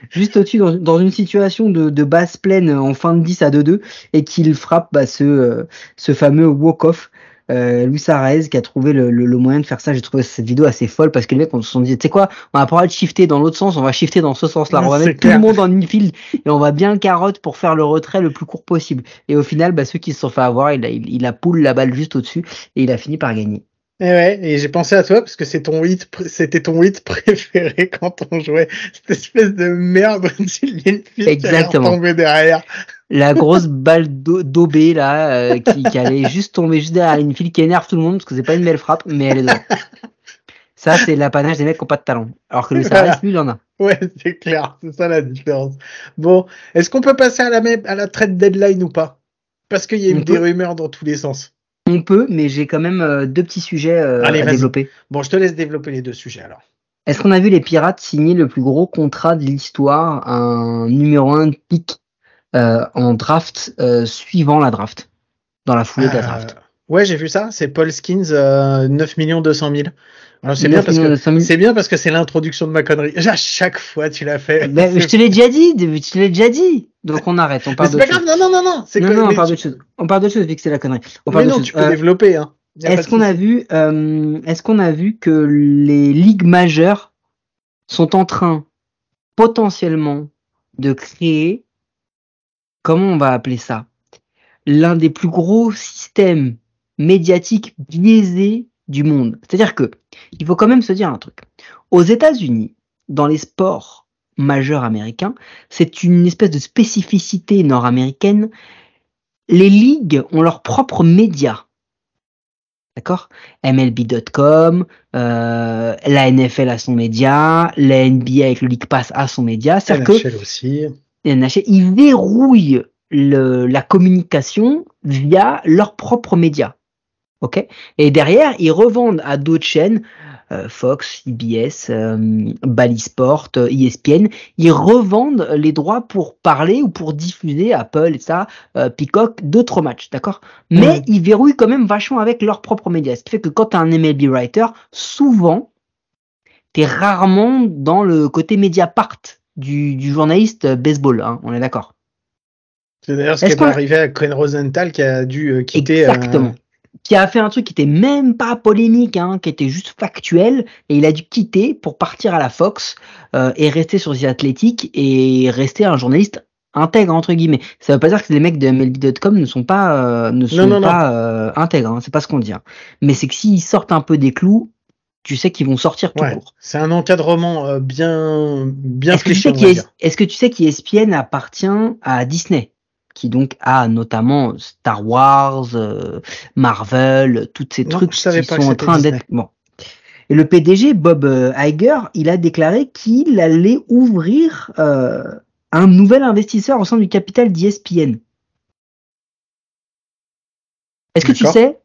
juste au-dessus dans, dans une situation de, de basse plaine en fin de 10 à 2-2 et qu'il frappe bah, ce, ce fameux walk-off. Euh, Luis Arraez qui a trouvé le, le, le moyen de faire ça. J'ai trouvé cette vidéo assez folle parce que les mecs on se sont dit, tu sais quoi, on va pas de shifter dans l'autre sens, on va shifter dans ce sens-là. On va mettre tout le monde en infield et on va bien le carotte pour faire le retrait le plus court possible. Et au final, bah, ceux qui se sont fait avoir, il a, il, il a poule la balle juste au-dessus et il a fini par gagner. Et ouais, et j'ai pensé à toi parce que c'est ton hit, c'était ton hit préféré quand on jouait cette espèce de merde *laughs* Exactement. retomber derrière. La grosse balle d'o- d'Aubé là, euh, qui, qui allait juste tomber juste derrière une file qui énerve tout le monde parce que c'est pas une belle frappe, mais elle est dedans. Ça, c'est l'apanage des mecs qui ont pas de talent. Alors que le Sarres, lui, il en a. Ouais, c'est clair, c'est ça la différence. Bon, est-ce qu'on peut passer à la même, à la trade deadline ou pas? Parce qu'il y a eu des rumeurs dans tous les sens. On peut, mais j'ai quand même euh, deux petits sujets euh, Allez, à développer. Bon, je te laisse développer les deux sujets alors. Est-ce qu'on a vu les Pirates signer le plus gros contrat de l'histoire, un numéro 1 pick en draft suivant la draft, dans la foulée de la draft. Ouais, j'ai vu ça. C'est Paul Skins, 9 millions 200 000. C'est bien, parce que c'est bien parce que c'est l'introduction de ma connerie. *laughs* À chaque fois, tu l'as fait. Mais je te l'ai déjà dit, je te l'ai déjà dit. Donc on arrête, on parle de. C'est pas grave, non, non, non, non. Non, non, on parle de choses. On parle de choses vu que c'est la connerie. On mais non, tu peux développer. Hein. Est-ce qu'on a vu, euh, est-ce qu'on a vu que les ligues majeures sont en train potentiellement de créer, comment on va appeler ça, l'un des plus gros systèmes médiatiques biaisés du monde. C'est-à-dire que il faut quand même se dire un truc. Aux États-Unis, dans les sports majeurs américains, c'est une espèce de spécificité nord-américaine. Les ligues ont leurs propres médias. D'accord? MLB.com, euh, la NFL a son média, la NBA avec le League Pass a son média. cest que aussi. NHL, ils verrouillent le, la communication via leurs propres médias. Ok? Et derrière, ils revendent à d'autres chaînes, euh, Fox, CBS, euh, Bally Sport, ESPN, ils revendent les droits pour parler ou pour diffuser Apple et ça, euh, Peacock, d'autres matchs, d'accord? Mais ils verrouillent quand même vachement avec leurs propres médias. Ce qui fait que quand tu as un MLB writer, souvent, tu es rarement dans le côté média part du, du journaliste baseball, hein, on est d'accord. C'est d'ailleurs ce qui est, arrivé à Cohen Rosenthal qui a dû quitter. Exactement qui a fait un truc qui était même pas polémique, hein, qui était juste factuel, et il a dû quitter pour partir à la Fox euh, et rester sur The Athletic et rester un journaliste intègre entre guillemets. Ça veut pas dire que les mecs de MLB.com ne sont pas euh, ne sont pas euh, intègres, hein, c'est pas ce qu'on dit. Hein. Mais c'est que s'ils sortent un peu des clous, tu sais qu'ils vont sortir tout court. C'est un encadrement bien bien Est-ce que, tu sais est-ce que tu sais qu'ESPN appartient à Disney qui donc a notamment Star Wars, euh, Marvel, toutes ces trucs qui sont en train d'être bon. Et le PDG Bob euh, Iger, il a déclaré qu'il allait ouvrir euh, un nouvel investisseur au sein du capital d'ESPN. Est-ce que tu sais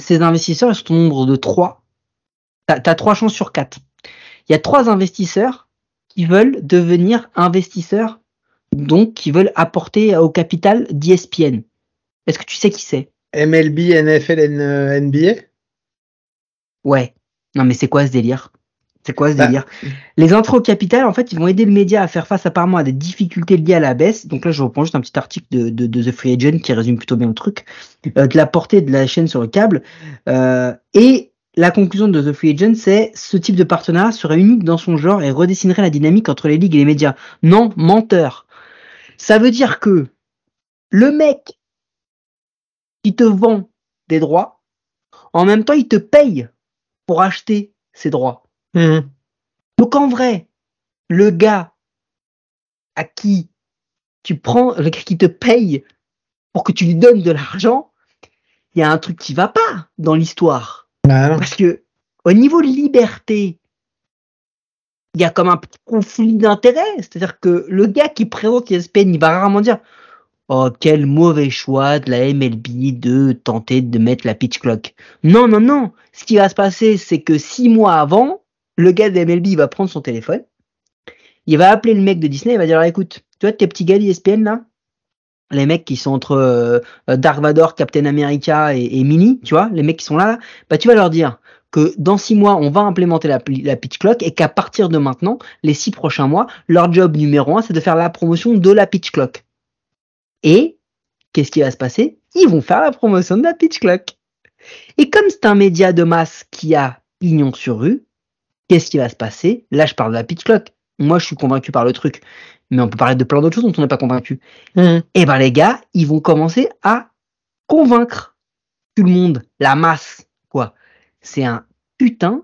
ces investisseurs ils sont au nombre de trois. Tu as, trois chances sur quatre. Il y a trois investisseurs qui veulent devenir investisseurs, donc qui veulent apporter au capital d'ESPN. Est-ce que tu sais qui c'est? MLB, NFL, NBA Ouais. Non mais c'est quoi ce délire? C'est quoi ce bah. délire? Les entrées au capital, en fait, ils vont aider le média à faire face apparemment à des difficultés liées à la baisse. Donc là, je reprends juste un petit article de, de, The Free Agent qui résume plutôt bien le truc, euh, de la portée de la chaîne sur le câble. Euh, et la conclusion de The Free Agent, c'est ce type de partenariat serait unique dans son genre et redessinerait la dynamique entre les ligues et les médias. Non, menteur. Ça veut dire que le mec qui te vend des droits, en même temps, il te paye pour acheter ces droits. Mmh. Donc en vrai, le gars à qui tu prends, le gars qui te paye pour que tu lui donnes de l'argent, il y a un truc qui va pas dans l'histoire. Parce que au niveau de liberté, il y a comme un conflit d'intérêt. C'est-à-dire que le gars qui présente ESPN, il va rarement dire Oh, quel mauvais choix de la MLB de tenter de mettre la pitch clock. Non, non, non. Ce qui va se passer, c'est que six mois avant, le gars de MLB va prendre son téléphone. Il va appeler le mec de Disney, il va dire écoute, tu vois tes petits gars d'ESPN là, les mecs qui sont entre euh, Dark Vador, Captain America et, Mini, tu vois, les mecs qui sont là, bah tu vas leur dire que dans six mois, on va implémenter la, la pitch clock et qu'à partir de maintenant, les six prochains mois, leur job numéro un, c'est de faire la promotion de la pitch clock. Et qu'est-ce qui va se passer? Ils vont faire la promotion de la pitch clock. Et comme c'est un média de masse qui a pignon sur rue, qu'est-ce qui va se passer? Là, je parle de la pitch clock. Moi, je suis convaincu par le truc mais on peut parler de plein d'autres choses dont on n'est pas convaincu. Mmh. Et eh ben les gars, ils vont commencer à convaincre tout le monde, la masse, quoi. C'est un putain,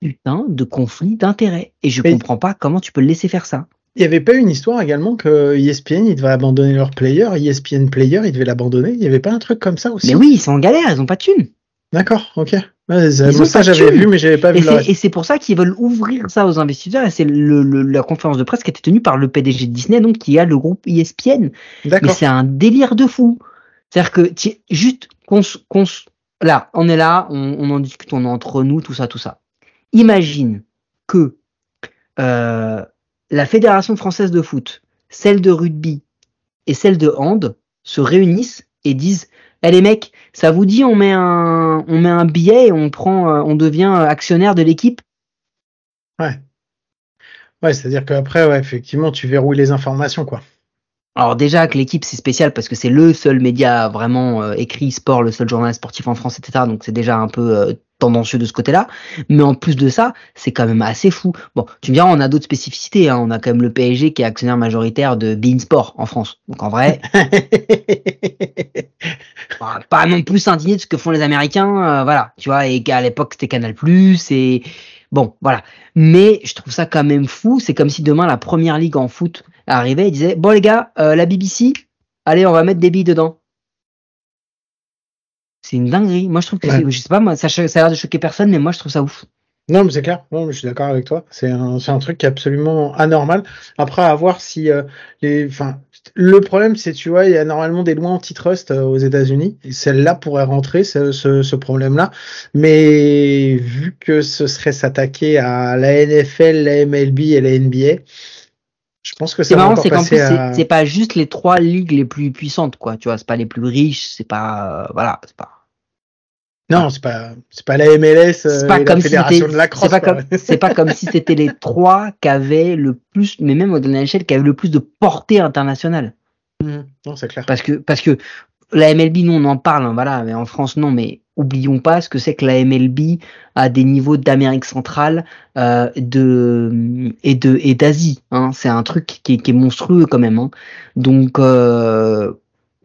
putain de conflit d'intérêts. Et je comprends pas comment tu peux le laisser faire ça. Il n'y avait pas une histoire également que ESPN, ils devaient abandonner leur player, ESPN Player, ils devaient l'abandonner. Il n'y avait pas un truc comme ça aussi? Mais oui, ils sont en galère, ils ont pas de thunes. D'accord, ok. Ça j'avais vu, mais j'avais pas vu. Et c'est pour ça qu'ils veulent ouvrir ça aux investisseurs. Et c'est le, la conférence de presse qui a été tenue par le PDG de Disney, donc qui a le groupe ESPN. Mais c'est un délire de fou. C'est-à-dire que juste qu'on là, on est là, on, en discute, on est entre nous, tout ça, tout ça. Imagine que euh, la Fédération française de foot, celle de rugby et celle de hand se réunissent et disent Eh les mecs, ça vous dit on met un on met un billet et on prend euh, on devient actionnaire de l'équipe? Ouais. Ouais, c'est-à-dire qu'après, ouais, effectivement, tu verrouilles les informations, quoi. Alors déjà que l'équipe c'est spécial parce que c'est le seul média vraiment euh, écrit sport, le seul journal sportif en France, etc. Donc c'est déjà un peu euh, tendancieux de ce côté-là. Mais en plus de ça, c'est quand même assez fou. Bon, tu me diras, on a d'autres spécificités. Hein. On a quand même le PSG qui est actionnaire majoritaire de Bein Sport en France. Donc en vrai, *laughs* pas non plus s'indigner de ce que font les Américains, euh, voilà. Tu vois, et qu'à l'époque c'était Canal et Bon, voilà. Mais je trouve ça quand même fou. C'est comme si demain la première ligue en foot arrivait et disait Bon, les gars, euh, la BBC, allez, on va mettre des billes dedans. C'est une dinguerie. Moi, je trouve que c'est, je sais pas, moi, ça, ça a l'air de choquer personne, mais moi, je trouve ça ouf. Non, mais c'est clair. Non, mais je suis d'accord avec toi. C'est un, c'est un truc qui est absolument anormal. Après, à voir si euh, les, enfin, le problème, c'est, tu vois, il y a normalement des lois antitrust euh, aux États-Unis. Et celle-là pourrait rentrer, ce, ce, ce, problème-là. Mais vu que ce serait s'attaquer à la NFL, la MLB et la NBA, je pense que c'est marrant, c'est qu'en plus, c'est pas juste les trois ligues les plus puissantes, quoi. Tu vois, c'est pas les plus riches, c'est pas, euh, voilà, c'est pas. Non, c'est pas, c'est pas la MLS, c'est pas comme la Fédération de la C'est pas, comme, c'est pas comme si c'était les *laughs* trois qui avaient le plus, mais même au-delà de qui avaient le plus de portée internationale. Mmh. non, c'est clair. Parce que, parce que la MLB, nous, on en parle, hein, voilà, mais en France, non, mais oublions pas ce que c'est que la MLB à des niveaux d'Amérique centrale euh, de et de et d'Asie. Hein. C'est un truc qui est, monstrueux quand même. Hein. Donc euh,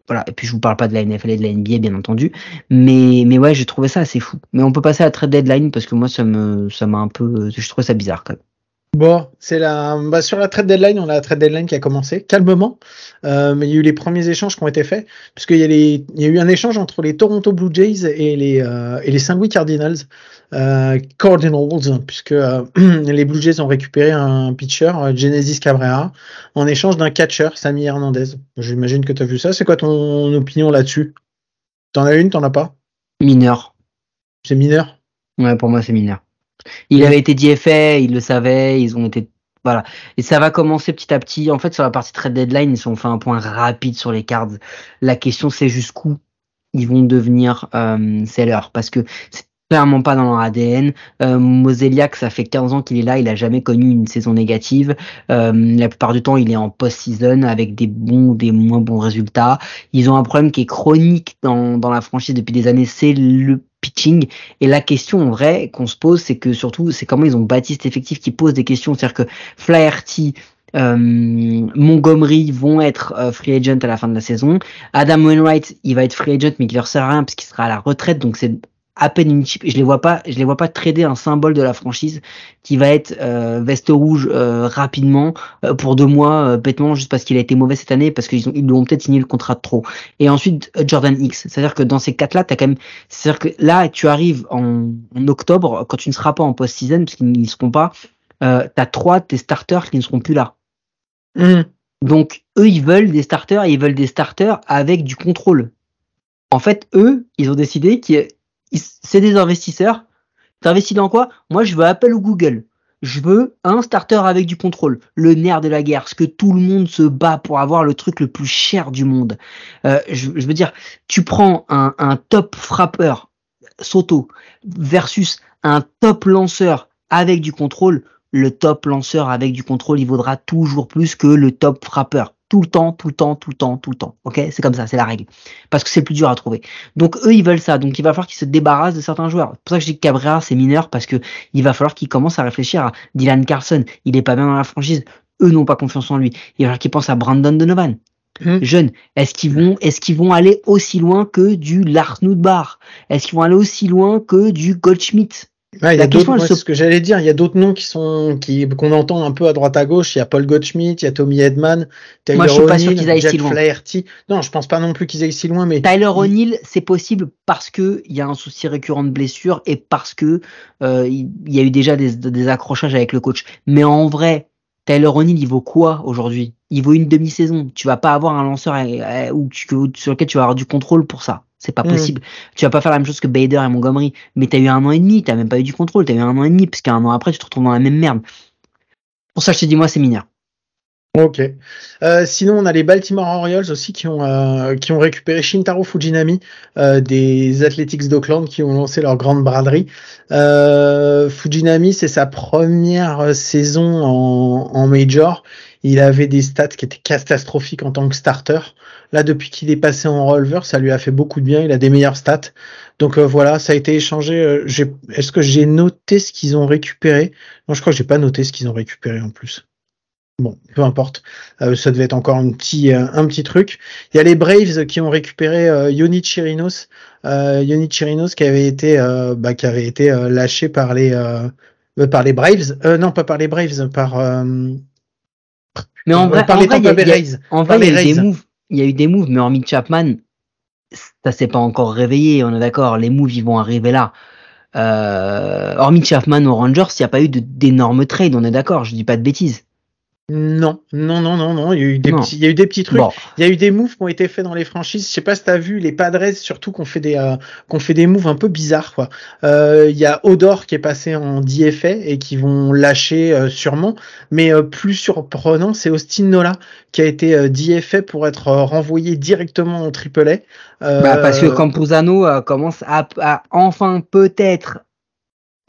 voilà. Et puis je vous parle pas de la NFL et de la NBA bien entendu, mais mais ouais, j'ai trouvé ça assez fou. Mais on peut passer à la trade deadline parce que moi ça me ça m'a un peu, je trouve ça bizarre quand même. Bon, c'est la, bah, sur la trade deadline, on a la trade deadline qui a commencé calmement, euh, mais il y a eu les premiers échanges qui ont été faits, puisqu'il y a les, il y a eu un échange entre les Toronto Blue Jays et les euh, et les Saint Louis Cardinals, euh, Cardinals, puisque euh, *clears throat* les Blue Jays ont récupéré un pitcher, euh, Genesis Cabrera, en échange d'un catcher, Sammy Hernandez. J'imagine que tu as vu ça. C'est quoi ton opinion là-dessus? T'en as une, t'en as pas? Mineur. C'est mineur? Ouais, pour moi c'est mineur. Il avait été DFA, il le savait, ils ont été voilà. Et ça va commencer petit à petit. En fait, sur la partie trade deadline, ils ont fait un point rapide sur les cards. La question, c'est jusqu'où ils vont devenir euh, sellers. Parce que c'est clairement pas dans leur ADN. Euh, Moseliak, ça fait 15 ans qu'il est là, il a jamais connu une saison négative. Euh, la plupart du temps, il est en post-season avec des bons ou des moins bons résultats. Ils ont un problème qui est chronique dans, dans la franchise depuis des années, c'est le pitching. Et la question en vrai qu'on se pose, c'est que surtout, c'est comment ils ont bâti cet effectif qui pose des questions. C'est-à-dire que Flaherty, euh, Montgomery vont être euh, free agent à la fin de la saison. Adam Wainwright, il va être free agent, mais il leur sert à rien parce sera à la retraite. Donc c'est à peine une chip. Je les vois pas, je les vois pas trader un symbole de la franchise qui va être euh, veste rouge euh, rapidement euh, pour deux mois bêtement juste parce qu'il a été mauvais cette année parce qu'ils ont ils ont peut-être signé le contrat de trop. Et ensuite Jordan X, c'est-à-dire que dans ces quatre là, t'as quand même, c'est-à-dire que là tu arrives en, en, octobre quand tu ne seras pas en post-season parce qu'ils ne seront pas, euh, t'as trois tes starters qui ne seront plus là. Mmh. Donc eux ils veulent des starters et ils veulent des starters avec du contrôle. En fait, eux, ils ont décidé qu'ils c'est des investisseurs. T'investis dans quoi? Moi, je veux Apple ou Google. Je veux un starter avec du contrôle, le nerf de la guerre, ce que tout le monde se bat pour avoir le truc le plus cher du monde. Euh, je, veux dire, tu prends un, un top frappeur, Soto, versus un top lanceur avec du contrôle, le top lanceur avec du contrôle, il vaudra toujours plus que le top frappeur tout le temps, tout le temps, tout le temps, tout le temps. Ok, c'est comme ça, c'est la règle. Parce que c'est plus dur à trouver. Donc eux, ils veulent ça. Donc il va falloir qu'ils se débarrassent de certains joueurs. C'est pour ça que je dis que Cabrera c'est mineur parce que il va falloir qu'ils commencent à réfléchir à Dylan Carson. Il est pas bien dans la franchise. Eux n'ont pas confiance en lui. Il va falloir qu'ils pensent à Brandon Donovan. Hum. Jeune, est-ce qu'ils vont, est-ce qu'ils vont aller aussi loin que du Lars Bar? Est-ce qu'ils vont aller aussi loin que du Goldschmidt? Il y a d'autres, ce que j'allais dire, il y a d'autres noms qui sont, qui, qu'on entend un peu à droite à gauche. Il y a Paul Gottschmidt, il y a Tommy Edman, Tyler Moi, je suis pas sûr qu'ils aillent si loin. Flaherty. Non, je pense pas non plus qu'ils aillent si loin, mais. Tyler O'Neill, c'est possible parce que il y a un souci récurrent de blessure et parce que, euh, il y a eu déjà des, des accrochages avec le coach. Mais en vrai, Tyler O'Neill, il vaut quoi aujourd'hui? Il vaut une demi-saison. Tu vas pas avoir un lanceur euh, où sur lequel tu vas avoir du contrôle pour ça. C'est pas mmh. possible. Tu vas pas faire la même chose que Bader et Montgomery. Mais t'as eu un an et demi, t'as même pas eu du contrôle, t'as eu un an et demi, parce qu'un an après, tu te retrouves dans la même merde. Pour ça, je te dis, moi, c'est mineur. Ok. Euh, sinon, on a les Baltimore Orioles aussi qui ont euh, qui ont récupéré Shintaro Fujinami euh, des Athletics d'Oakland qui ont lancé leur grande braderie. Fujinami, c'est sa première saison en, en major. Il avait des stats qui étaient catastrophiques en tant que starter. Là, depuis qu'il est passé en releveur, ça lui a fait beaucoup de bien. Il a des meilleures stats. Donc voilà, ça a été échangé. Est-ce que j'ai noté ce qu'ils ont récupéré? Non, je crois que j'ai pas noté ce qu'ils ont récupéré en plus. Bon, peu importe. Euh, ça devait être encore un petit, euh, un petit truc. Il y a les Braves qui ont récupéré euh, Yoni Chirinos. Euh, Yoni Chirinos qui avait été, bah, qui avait été lâché par les, par les Braves. non, pas par les Braves, par. Mais en vrai, par les Tampa En vrai, il y a eu des moves. Il y a eu des moves, mais hormis Chapman, ça s'est pas encore réveillé. On est d'accord. Les moves, ils vont arriver là. hormis Chapman aux Rangers, il n'y a pas eu d'énormes trades. On est d'accord. Je dis pas de bêtises. Non, non, non, non, non. Il y a eu des, petits, il y a eu des petits trucs. Il y a eu des moves qui ont été faits dans les franchises. Je sais pas si t'as vu les Padres surtout qu'on fait des euh, qu'on fait des moves un peu bizarres quoi. Euh, il y a Odor qui est passé en DFA et qui vont lâcher euh, sûrement. Mais plus surprenant, c'est Austin Nola qui a été DFA pour être renvoyé directement en AAA. Bah, parce que Campuzano commence à, à enfin peut-être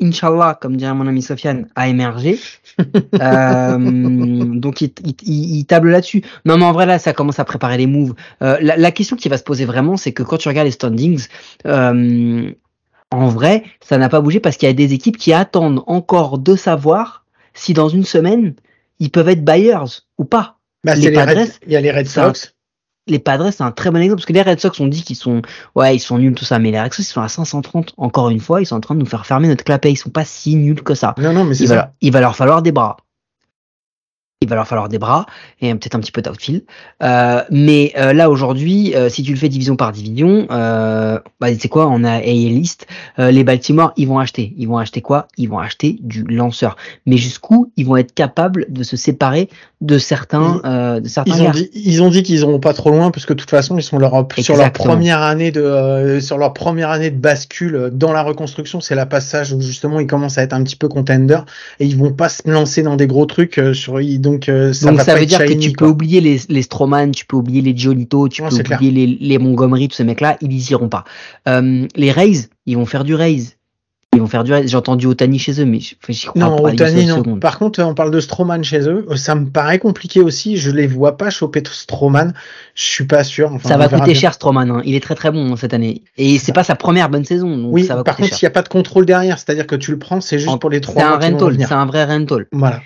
Inch'Allah, comme dirait mon ami Sofiane, a émergé. *laughs* euh, donc il, il, il table là-dessus. Non, mais en vrai là, ça commence à préparer les moves. Euh, la, la, question qui va se poser vraiment, c'est que quand tu regardes les standings, euh, en vrai, ça n'a pas bougé parce qu'il y a des équipes qui attendent encore de savoir si dans une semaine ils peuvent être buyers ou pas. Bah, les Padres, il y a les Red Sox les Padres, c'est un très bon exemple parce que les Red Sox ont dit qu'ils sont, ouais, ils sont nuls tout ça, mais les Red Sox ils sont à 530. Encore une fois, ils sont en train de nous faire fermer notre clapet. Ils sont pas si nuls que ça. Non, non, mais c'est ça. il va leur falloir des bras il va leur falloir des bras et peut-être un petit peu d'outfield. Euh, mais euh, là aujourd'hui, euh, si tu le fais division par division, euh, bah, c'est quoi? On a A list. Euh, les Baltimore, ils vont acheter. Ils vont acheter quoi? Ils vont acheter du lanceur. Mais jusqu'où ils vont être capables de se séparer de certains, ils, de certains ils ont, dit, ils ont dit qu'ils iront pas trop loin parce que de toute façon ils sont leur, sur leur première année de sur leur première année de bascule dans la reconstruction. C'est la passage où justement ils commencent à être un petit peu contender et ils vont pas se lancer dans des gros trucs sur donc euh, ça, donc, ça veut dire que tu peux oublier les, les Stroman, tu peux oublier les Giolito, tu peux oublier les, les, Montgomery, tous ces mecs-là, ils y iront pas. Euh, les Rays, ils vont faire du Rays. Ils vont faire du J'ai entendu Otani chez eux, mais je crois non, pas. Otani, non. Par contre, on parle de Stroman chez eux. Ça me paraît compliqué aussi. Je les vois pas choper Stroman. Je suis pas sûr. ça va coûter cher Stroman. Hein. Il est très très bon cette année. Et c'est pas sa première bonne saison. Donc oui, ça va par contre, il n'y a pas de contrôle derrière. C'est-à-dire que tu le prends, c'est juste pour les trois. C'est un rental. C'est un vrai rental. Voilà.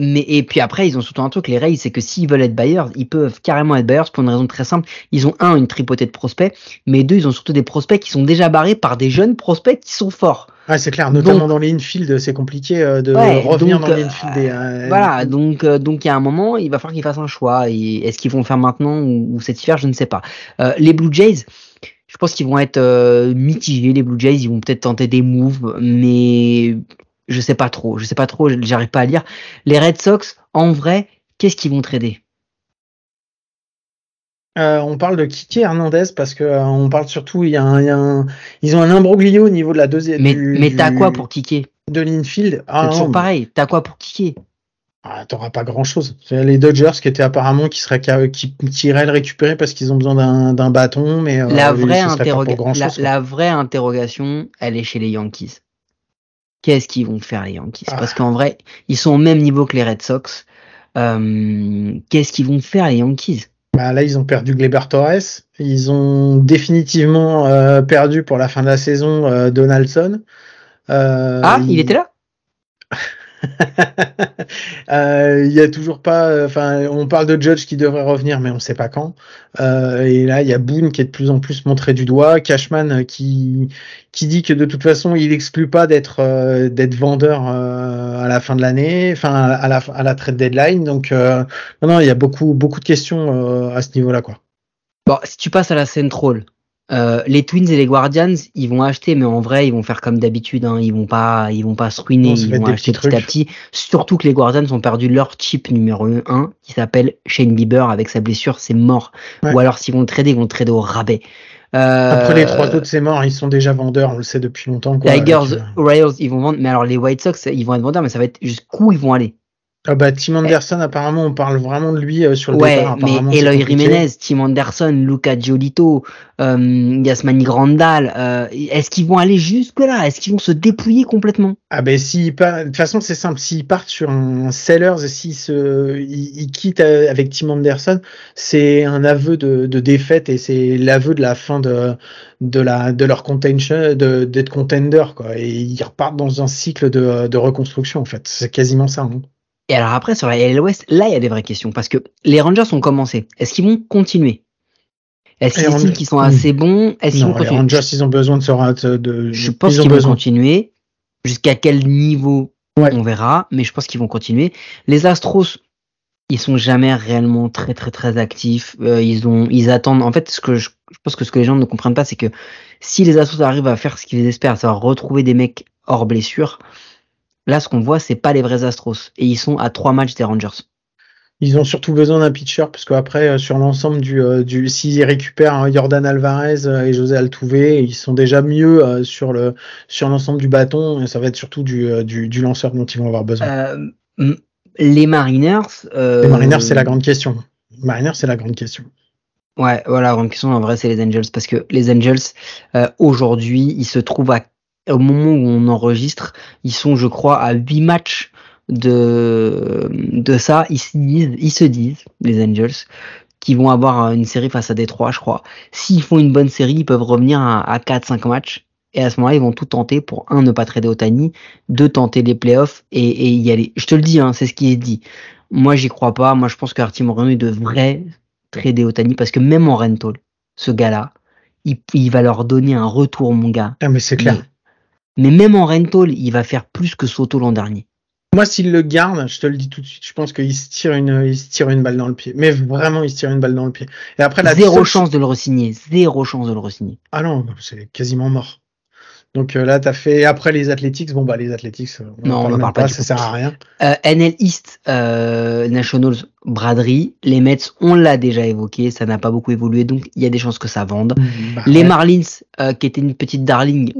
Mais et puis après, ils ont surtout un truc, les Rays, c'est que s'ils veulent être buyers, ils peuvent carrément être buyers pour une raison très simple. Ils ont un, une tripotée de prospects, mais deux, ils ont surtout des prospects qui sont déjà barrés par des jeunes prospects qui sont forts. Ouais, c'est clair, notamment dans les infield, c'est compliqué euh, de revenir dans les infield. Euh, voilà, donc euh, donc il y a un moment, il va falloir qu'ils fassent un choix. Et est-ce qu'ils vont le faire maintenant ou, cet hiver, je ne sais pas. les Blue Jays, je pense qu'ils vont être mitigés. Les Blue Jays, ils vont peut-être tenter des moves, mais je sais pas trop, je sais pas trop, j'arrive pas à lire. Les Red Sox, en vrai, qu'est-ce qu'ils vont trader? Euh, on parle de Kiki Hernandez parce que euh, on parle surtout, il y, a un, ils ont un imbroglio au niveau de la deuxième. Mais, mais t'as quoi pour kicker De l'infield? Ah, c'est toujours pareil. T'as quoi pour kicker ah, T'auras pas grand chose. Les Dodgers qui étaient apparemment qui seraient qui, qui iraient le récupérer parce qu'ils ont besoin d'un bâton, mais euh, la vraie la vraie interrogation, elle est chez les Yankees qu'est-ce qu'ils vont faire les Yankees? Ah. Parce qu'en vrai, ils sont au même niveau que les Red Sox. Euh, qu'est-ce qu'ils vont faire les Yankees? Bah là, ils ont perdu Gleber Torres. Ils ont définitivement euh, perdu pour la fin de la saison euh, Donaldson. ah, il était là? *laughs* *laughs* Euh, il y a toujours pas. Enfin, on parle de Judge qui devrait revenir, mais on sait pas quand. Euh, et là, il y a Boone qui est de plus en plus montré du doigt. Cashman euh, qui qui dit que de toute façon, il exclut pas d'être d'être vendeur à la fin de l'année, enfin à la à trade deadline. Donc non, non, il y a beaucoup beaucoup de questions à ce niveau-là, quoi. Bon, si tu passes à la Central, euh, les Twins et les Guardians, ils vont acheter, mais en vrai, ils vont faire comme d'habitude. Hein. Ils vont pas, ils vont pas se ruiner. ils vont acheter petit à petit. Surtout que les Guardians ont perdu leur chip numéro 1 qui s'appelle Shane Bieber avec sa blessure, c'est mort. Ou alors s'ils vont trader, ils vont trader au rabais. Euh, Après les trois autres, c'est mort. Ils sont déjà vendeurs, on le sait depuis longtemps. Tigers, Rails, ils vont vendre. Mais alors les White Sox, ils vont être vendeurs, mais ça va être jusqu'où ils vont aller? Ah bah Tim Anderson, apparemment, on parle vraiment de lui euh, sur le ouais, départ. mais Eloy Jiménez, Tim Anderson, Luca Giolito, euh, Yasmani Grandal, euh, est-ce qu'ils vont aller jusque là Est-ce qu'ils vont se dépouiller complètement? Ah ben si, de toute façon c'est simple, s'ils partent sur un sellers et s'ils se, ils, quittent euh, avec Tim Anderson, c'est un aveu de, de défaite et c'est l'aveu de la fin de de la de leur contention, d'être contender quoi. Et ils repartent dans un cycle de, de reconstruction en fait. C'est quasiment ça. Hein. Et alors après, sur la LL West, là, il y a des vraies questions. Parce que les Rangers ont commencé. Est-ce qu'ils vont continuer? Est-ce qu'ils sont assez bons? Est-ce qu'ils vont continuer? Les Rangers, ils ont besoin de se de. Je pense qu'ils vont continuer. Jusqu'à quel niveau? On verra. Mais je pense qu'ils vont continuer. Les Astros, ils sont jamais réellement très très très actifs. Euh, ils ont, ils attendent. En fait, ce que je, je, pense que ce que les gens ne comprennent pas, c'est que si les Astros arrivent à faire ce qu'ils espèrent, à retrouver des mecs hors blessure, Là, ce qu'on voit, c'est pas les vrais Astros. Et ils sont à trois matchs des Rangers. Ils ont surtout besoin d'un pitcher, parce qu'après, euh, sur l'ensemble du, euh, du s'ils récupèrent hein, Jordan Alvarez euh, et José Altuve, ils sont déjà mieux sur le sur l'ensemble du bâton. Et ça va être surtout du, du, lanceur dont ils vont avoir besoin. les Mariners. Les Mariners, c'est la grande question. Les Mariners, c'est la grande question. Ouais, voilà, la grande question en vrai, c'est les Angels, parce que les Angels, aujourd'hui, ils se trouvent à au moment où on enregistre, ils sont, je crois, à 8 matchs de, de ça. Ils se, disent, ils se disent, les Angels, qu'ils vont avoir une série face à Détroit, je crois. S'ils font une bonne série, ils peuvent revenir à, 4-5 matchs. Et à ce moment-là, ils vont tout tenter pour, un, ne pas trader Otani, deux, tenter les playoffs et, et y aller. Je te le dis, hein, c'est ce qui est dit. Moi, j'y crois pas. Moi, je pense que Artie Moreno, il devrait trader Otani parce que même en rental, ce gars-là, il, va leur donner un retour, mon gars. Ah, mais c'est clair. Mais même en rental, il va faire plus que Soto l'an dernier. Moi, s'il le garde, je te le dis tout de suite, je pense qu'il se tire une, il se tire une balle dans le pied. Mais vraiment, il se tire une balle dans le pied. Et après, la zéro chance de le resigner, zéro chance de le resigner. Ah non, c'est quasiment mort. Donc euh, là, tu as fait après les Athletics. Bon, bah, les Athletics, euh, non, on ne parle pas, ça sert à rien. Euh, NL East, Nationals, Braderie. Les Mets, on l'a déjà évoqué, ça n'a pas beaucoup évolué, donc il y a des chances que ça vende. Mm, bah, les Marlins, qui étaient une petite darling.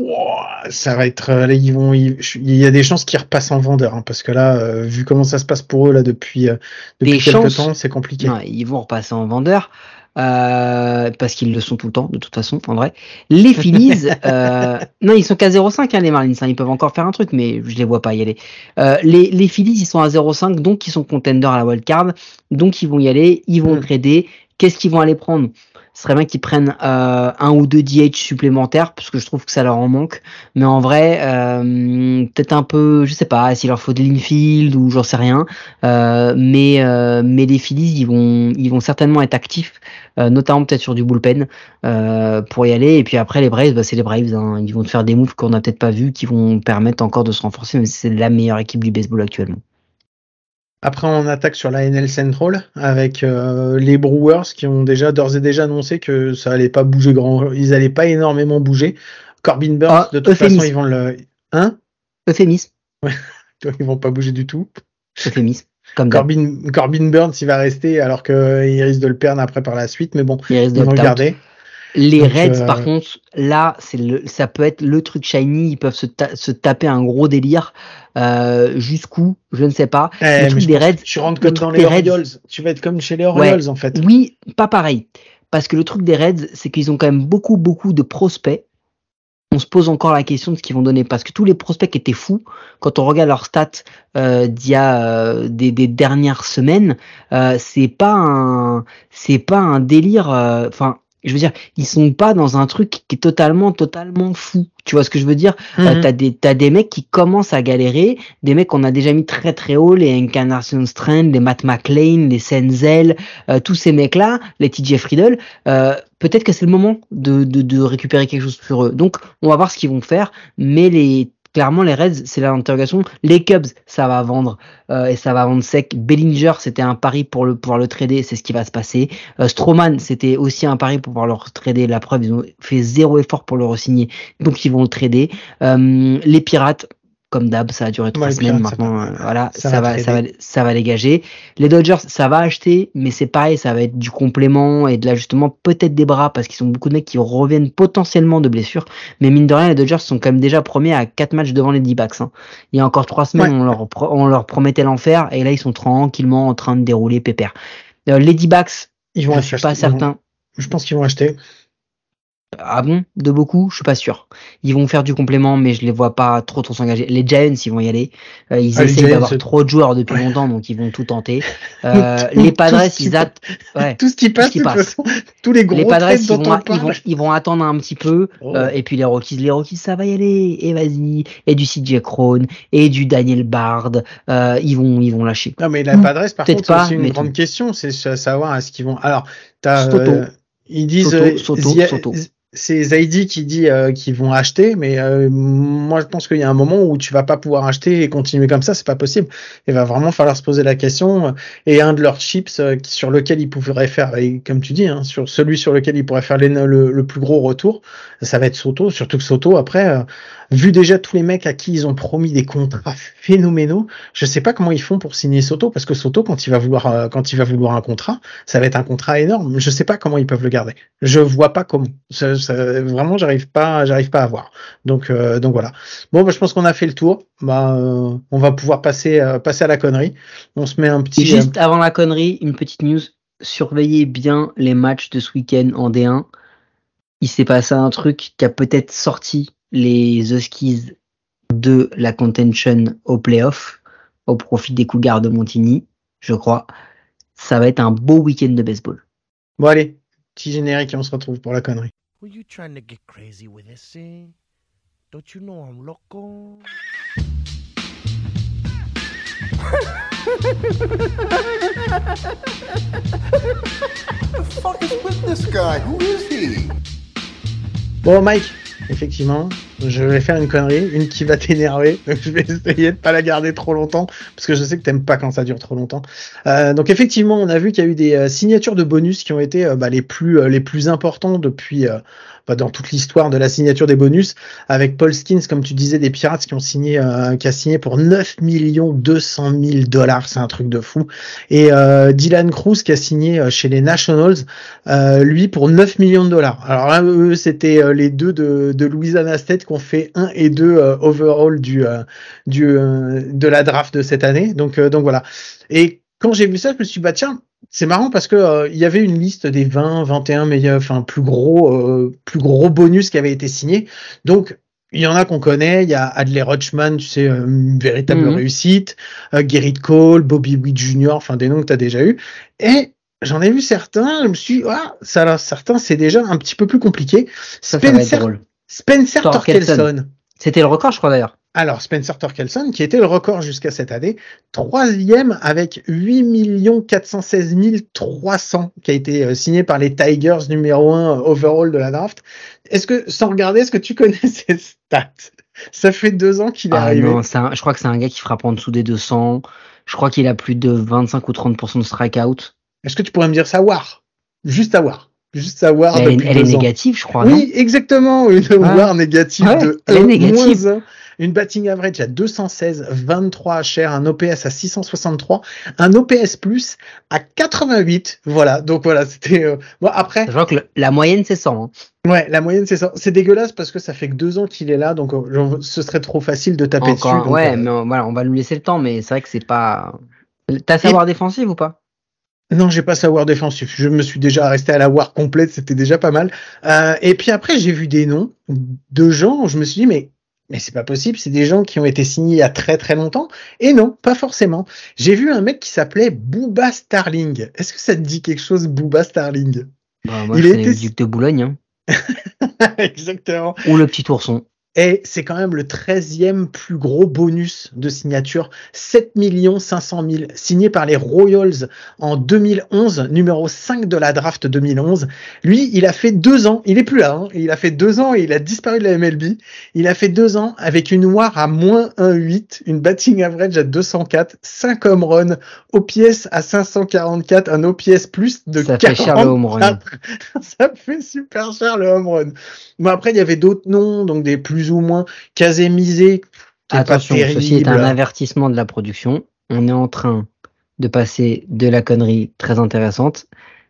ça va être. Là, ils vont, il y a des chances qu'ils repassent en vendeur, hein, parce que là, vu comment ça se passe pour eux là depuis, depuis quelques temps, c'est compliqué. ils vont repasser en vendeur. Euh, parce qu'ils le sont tout le temps, de toute façon, en vrai. Les Phillies, *laughs* euh, non, ils sont qu'à 0,5, hein, les Marlins, hein, ils peuvent encore faire un truc, mais je les vois pas y aller. Euh, les, les Phillies, ils sont à 0,5, donc ils sont contenders à la wildcard, donc ils vont y aller, ils vont mm. trader. Qu'est-ce qu'ils vont aller prendre? Ce serait bien qu'ils prennent euh, un ou deux DH supplémentaires parce que je trouve que ça leur en manque. Mais en vrai, euh, peut-être un peu, je sais pas, s'il leur faut de l'infield ou j'en sais rien. Euh, mais mais les Phillies, ils vont ils vont certainement être actifs, notamment peut-être sur du bullpen pour y aller. Et puis après les Braves, bah, c'est les Braves. Hein. Ils vont faire des moves qu'on n'a peut-être pas vu, qui vont permettre encore de se renforcer. Mais c'est la meilleure équipe du baseball actuellement. Après, on attaque sur la NL Central avec euh, les Brewers qui ont déjà d'ores et déjà annoncé que ça allait pas bouger grand, ils allaient pas énormément bouger. Corbin Burns, ah, de toute façon, ils vont le, hein? Euphémisme. Ouais, *laughs* ils vont pas bouger du tout. Euphémisme. Comme Corbin, Corbin Burns, il va rester alors qu'il risque de le perdre après par la suite, mais bon, ils vont le Les Reds, euh, par contre, là, c'est le, ça peut être le truc shiny. Ils peuvent se, se taper un gros délire. Euh, jusqu'où, je ne sais pas. Eh, le truc des Reds. Tu rentres comme dans les Orioles. Tu vas être comme chez les Orioles, en fait. Oui, pas pareil. Parce que le truc des Reds, c'est qu'ils ont quand même beaucoup, beaucoup de prospects. On se pose encore la question de ce qu'ils vont donner parce que tous les prospects étaient fous. Quand on regarde leurs stats euh, d'il y a euh, des, des, dernières semaines, euh, c'est pas un, c'est pas un délire. Euh, enfin, je veux dire, ils sont pas dans un truc qui est totalement, totalement fou. Tu vois ce que je veux dire? Euh, mhm. T'as des, t'as des mecs qui commencent à galérer, des mecs qu'on a déjà mis très très haut, les Incarnation Strand, les Matt McLean, les Senzel, euh, tous ces mecs-là, les TJ Friedel. Euh, peut-être que c'est le moment de, de, de récupérer quelque chose sur eux. Donc, on va voir ce qu'ils vont faire, mais les clairement les Reds c'est l'interrogation. Les Cubs ça va vendre euh, et ça va vendre sec. Bellinger c'était un pari pour pouvoir le trader c'est ce qui va se passer. Euh, Stroman c'était aussi un pari pour pouvoir le trader. La preuve ils ont fait zéro effort pour le re-signer donc ils vont le trader. Euh, les Pirates comme d'hab, ça a duré trois semaines maintenant. Voilà, ça, va, ça va, ça va dégager. Les Dodgers, ça va acheter, mais c'est pareil, ça va être du complément et de l'ajustement, peut-être des bras, parce qu'ils sont beaucoup de mecs qui reviennent potentiellement de blessures. Mais mine de rien, les Dodgers sont quand même déjà premiers à quatre matchs devant les D-backs. Hein. Il y a encore trois semaines, on, leur, on leur promettait l'enfer, et là, ils sont tranquillement en train de dérouler pépère. Euh, les D-backs, ils vont je suis pas certain. Je pense qu'ils vont acheter. Ah bon? De beaucoup? Je suis pas sûr. Ils vont faire du complément, mais je les vois pas trop trop s'engager. Les Giants, ils vont y aller. Euh, ils ah, essayent d'avoir trop de joueurs depuis longtemps, donc ils vont tout tenter. *laughs* Euh, les Padres, ils attendent. *laughs* Ouais, tout ce qui passe, tout passe. *laughs* tous les gros Les Padres, ils vont, ils vont, ils, vont, attendre un petit peu. Oh. Euh, et puis les Rockies, les Rockies, ça va y aller. Et vas-y. Et du CJ Crone, et du Daniel Bard. Euh, ils vont, ils vont lâcher. Non, mais les Padres, par contre, c'est une grande question. C'est savoir est-ce qu'ils vont. Alors, t'as. Euh, ils disent. Soto, Soto, Soto c'est Zaidi qui dit euh, qu'ils vont acheter, mais euh, moi je pense qu'il y a un moment où tu vas pas pouvoir acheter et continuer comme ça, c'est pas possible. Il va vraiment falloir se poser la question. Et un de leurs chips euh, sur lequel ils pourraient faire, comme tu dis, hein, sur celui sur lequel ils pourraient faire le, le, plus gros retour, ça va être Soto. Surtout que Soto, après, vu déjà tous les mecs à qui ils ont promis des contrats phénoménaux, je sais pas comment ils font pour signer Soto, parce que Soto, quand il va vouloir, quand il va vouloir un contrat, ça va être un contrat énorme. Je sais pas comment ils peuvent le garder. Je vois pas comment vraiment, j'arrive pas, j'arrive pas à voir. Donc, euh, donc voilà. Bon, bah, je pense qu'on a fait le tour. Bah, euh, on va pouvoir passer, euh, passer à la connerie. On se met un petit. Juste avant la connerie, une petite news. Surveillez bien les matchs de ce week-end en D1. Il s'est passé un truc qui a peut-être sorti les Huskies de la contention au playoff au profit des Cougars de Montigny, je crois. Ça va être un beau week-end de baseball. Bon allez, petit générique et on se retrouve pour la connerie. Were you trying to get crazy with eh, this scene? Don't you know I'm loco? the fuck is with this guy? Who is he? Bon, Mike, effectivement, je vais faire une connerie, une qui va t'énerver. *laughs* Donc je vais essayer de pas la garder trop longtemps parce que je sais que t'aimes pas quand ça dure trop longtemps. Euh, donc effectivement, on a vu qu'il y a eu des euh, signatures de bonus qui ont été euh, bah, les plus euh, les plus importants depuis dans toute l'histoire de la signature des bonus, avec Paul Skins, comme tu disais, des Pirates qui ont signé, euh, qui a signé pour 9 millions 200 000 dollars, c'est un truc de fou. Et euh, Dylan Cruz qui a signé euh, chez les Nationals, lui pour 9 millions de dollars. Alors eux, c'était les deux de, de Louisiana State qui ont fait 1 et 2 overall du, du de la draft de cette année. Donc, donc voilà. Et quand j'ai vu ça, je me suis dit, bah tiens, c'est marrant parce que euh, il y avait une liste des 20, 21 meilleurs, enfin plus gros, euh, plus gros bonus qui avaient été signés. Donc il y en a qu'on connaît. Il y a Adley Rochman, tu sais, euh, une véritable mhm. réussite. Euh, Cole, Bobby Witt Jr., enfin des noms que tu as déjà eu. Et j'en ai vu certains. Je me suis, dit, ah, ça, certains c'est déjà un petit peu plus compliqué. Spencer, Spencer Torkelson. C'était le record, je crois d'ailleurs. Alors, Spencer Torkelson, qui était le record jusqu'à cette année, troisième avec 8 416 300, qui a été euh, signé par les Tigers numéro 1 overall de la draft. Est-ce que, sans regarder, est-ce que tu *laughs* connais ces stats? Ça fait deux ans qu'il est ah arrivé. Non, je crois que c'est un gars qui frappe en dessous des 200. Je crois qu'il a plus de 25 ou 30% de strikeout. Est-ce que tu pourrais me dire ça, War? Juste à War juste savoir. Elle, elle est négative, je crois. Oui, exactement, une War négative de elle est négative une batting average à 216, 23 cher, un OPS à 663, un OPS plus à 88. Voilà, donc voilà, c'était euh... bon après. Je vois que la moyenne c'est 100. Hein. Ouais, la moyenne c'est 100. C'est dégueulasse parce que ça fait que deux ans qu'il est là, donc euh, ce serait trop facile de taper dessus. ouais, euh, mais voilà, on va lui laisser le temps, mais c'est vrai que c'est pas. T'as savoir défensif ou pas? Non, j'ai pas savoir défensif. Je me suis déjà resté à la war complète, c'était déjà pas mal. Euh, et puis après, j'ai vu des noms de gens. Je me suis dit, mais mais c'est pas possible, c'est des gens qui ont été signés il y a très très longtemps. Et non, pas forcément. J'ai vu un mec qui s'appelait Booba Starling. Est-ce que ça te dit quelque chose, Booba Starling? Bah, Moi, Il le duc de Boulogne. Hein. *laughs* Exactement. Ou le petit ourson. Et c'est quand même le 13e plus gros bonus de signature, 7 500 000, signé par les Royals en 2011, numéro 5 de la draft 2011. Lui, il a fait deux ans, il est plus là, hein, il a fait deux ans et il a disparu de la MLB. Il a fait deux ans avec une WAR à moins 1,8, une batting average à 204, 5 home runs, OPS à 544, un OPS plus de Ça fait cher le home run. *laughs* Ça fait super cher le home run. Bon après, il y avait d'autres noms, donc des plus ou moins casémisés. Attention, ceci est un avertissement de la production. On est en train de passer de la connerie très intéressante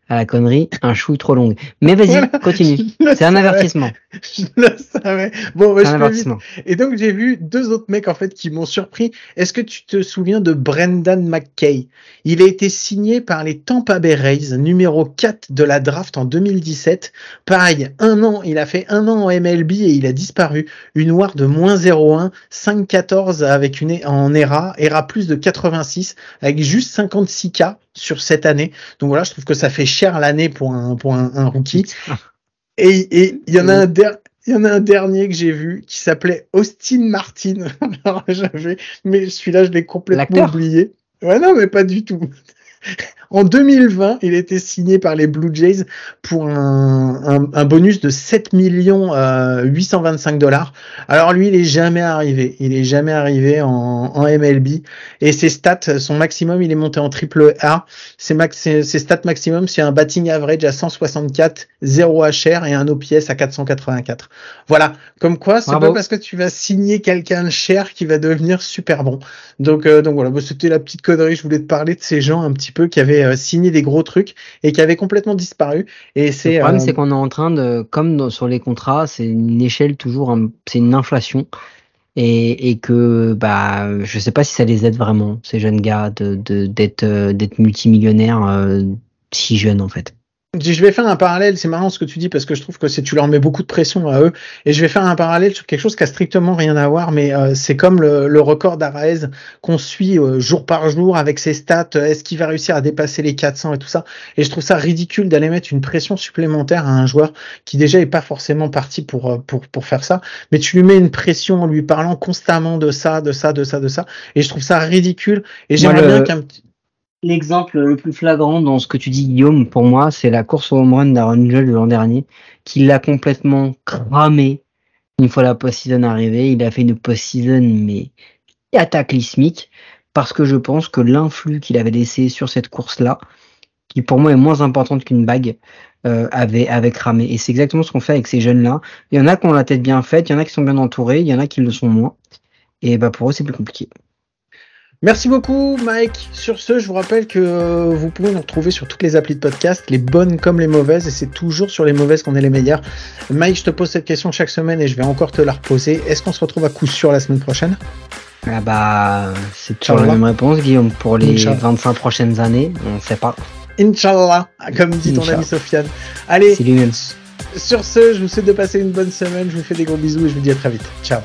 à la connerie, un chou trop long. Mais vas-y, *laughs* continue. C'est un avertissement. Je le savais. Bon, bah, je un avertissement. Et donc j'ai vu deux autres mecs en fait qui m'ont surpris. Est-ce que tu te souviens de Brendan McKay? Il a été signé par les Tampa Bay Rays, numéro 4 de la draft en 2017. Pareil, un an, il a fait un an en MLB et il a disparu. Une WAR de moins 0,1, 5,14 avec une en ERA, ERA plus de 86 avec juste 56 k sur cette année. Donc voilà, je trouve que ça fait cher l'année pour un, pour un, rookie. *laughs* Et il y en a un il y en a un dernier que j'ai vu qui s'appelait Austin Martin. *laughs* Alors j'avais, mais celui-là je l'ai complètement oublié. Ouais non mais pas du tout. En 2020, il était signé par les Blue Jays pour un, un, bonus de 7 millions 825 euh, dollars. Alors lui, il est jamais arrivé. Il est jamais arrivé en, en, MLB. Et ses stats, son maximum, il est monté en triple A. Ses, max, ses, stats maximum, c'est un batting average à 164, 0 HR et un OPS à 484. Voilà. Comme quoi, c'est pas parce que tu vas signer quelqu'un de cher qui va devenir super bon. Donc, euh, donc voilà. C'était la petite connerie. Je voulais te parler de ces gens un petit peu qui avaient euh, signé des gros trucs et qui avaient complètement disparu. Et c'est le problème, c'est euh, qu'on est en train de, comme sur les contrats, c'est une échelle toujours, c'est une inflation. Et, et, que bah je sais pas si ça les aide vraiment ces jeunes gars de d'être euh, d'être multimillionnaires si jeunes en fait. Je vais faire un parallèle, c'est marrant ce que tu dis parce que je trouve que c'est tu leur mets beaucoup de pression à eux. Et je vais faire un parallèle sur quelque chose qui a strictement rien à voir mais euh, c'est comme le, record d'Araez qu'on suit euh, jour par jour avec ses stats, est-ce qu'il va réussir à dépasser les 400 et tout ça. Et je trouve ça ridicule d'aller mettre une pression supplémentaire à un joueur qui déjà est pas forcément parti pour euh, pour pour faire ça. Mais tu lui mets une pression en lui parlant constamment de ça, de ça, de ça, de ça. Et je trouve ça ridicule. Et j'aimerais bien qu'un L'exemple le plus flagrant dans ce que tu dis, Guillaume, pour moi, c'est la course au home run d'Aaron Judge l'an dernier, qui l'a complètement cramé une fois la post-season arrivée. Il a fait une post-season, mais cataclysmique, parce que je pense que l'influx qu'il avait laissé sur cette course-là, qui pour moi est moins importante qu'une bague, euh, avait, avait cramé. Et c'est exactement ce qu'on fait avec ces jeunes-là. Il y en a qui ont la tête bien faite, il y en a qui sont bien entourés, il y en a qui le sont moins. Et bah pour eux, c'est plus compliqué. Merci beaucoup Mike. Sur ce, je vous rappelle que euh, vous pouvez nous retrouver sur toutes les applis de podcast, les bonnes comme les mauvaises, et c'est toujours sur les mauvaises qu'on est les meilleurs. Mike, je te pose cette question chaque semaine et je vais encore te la reposer. Est-ce qu'on se retrouve à coup sûr la semaine prochaine? Ah bah, c'est toujours la même réponse Guillaume. Pour les 25 prochaines années, on ne sait pas. Inch'Allah, comme dit ton ami Sofiane. Allez, sur ce, je vous souhaite de passer une bonne semaine, je vous fais des gros bisous et je vous dis à très vite. Ciao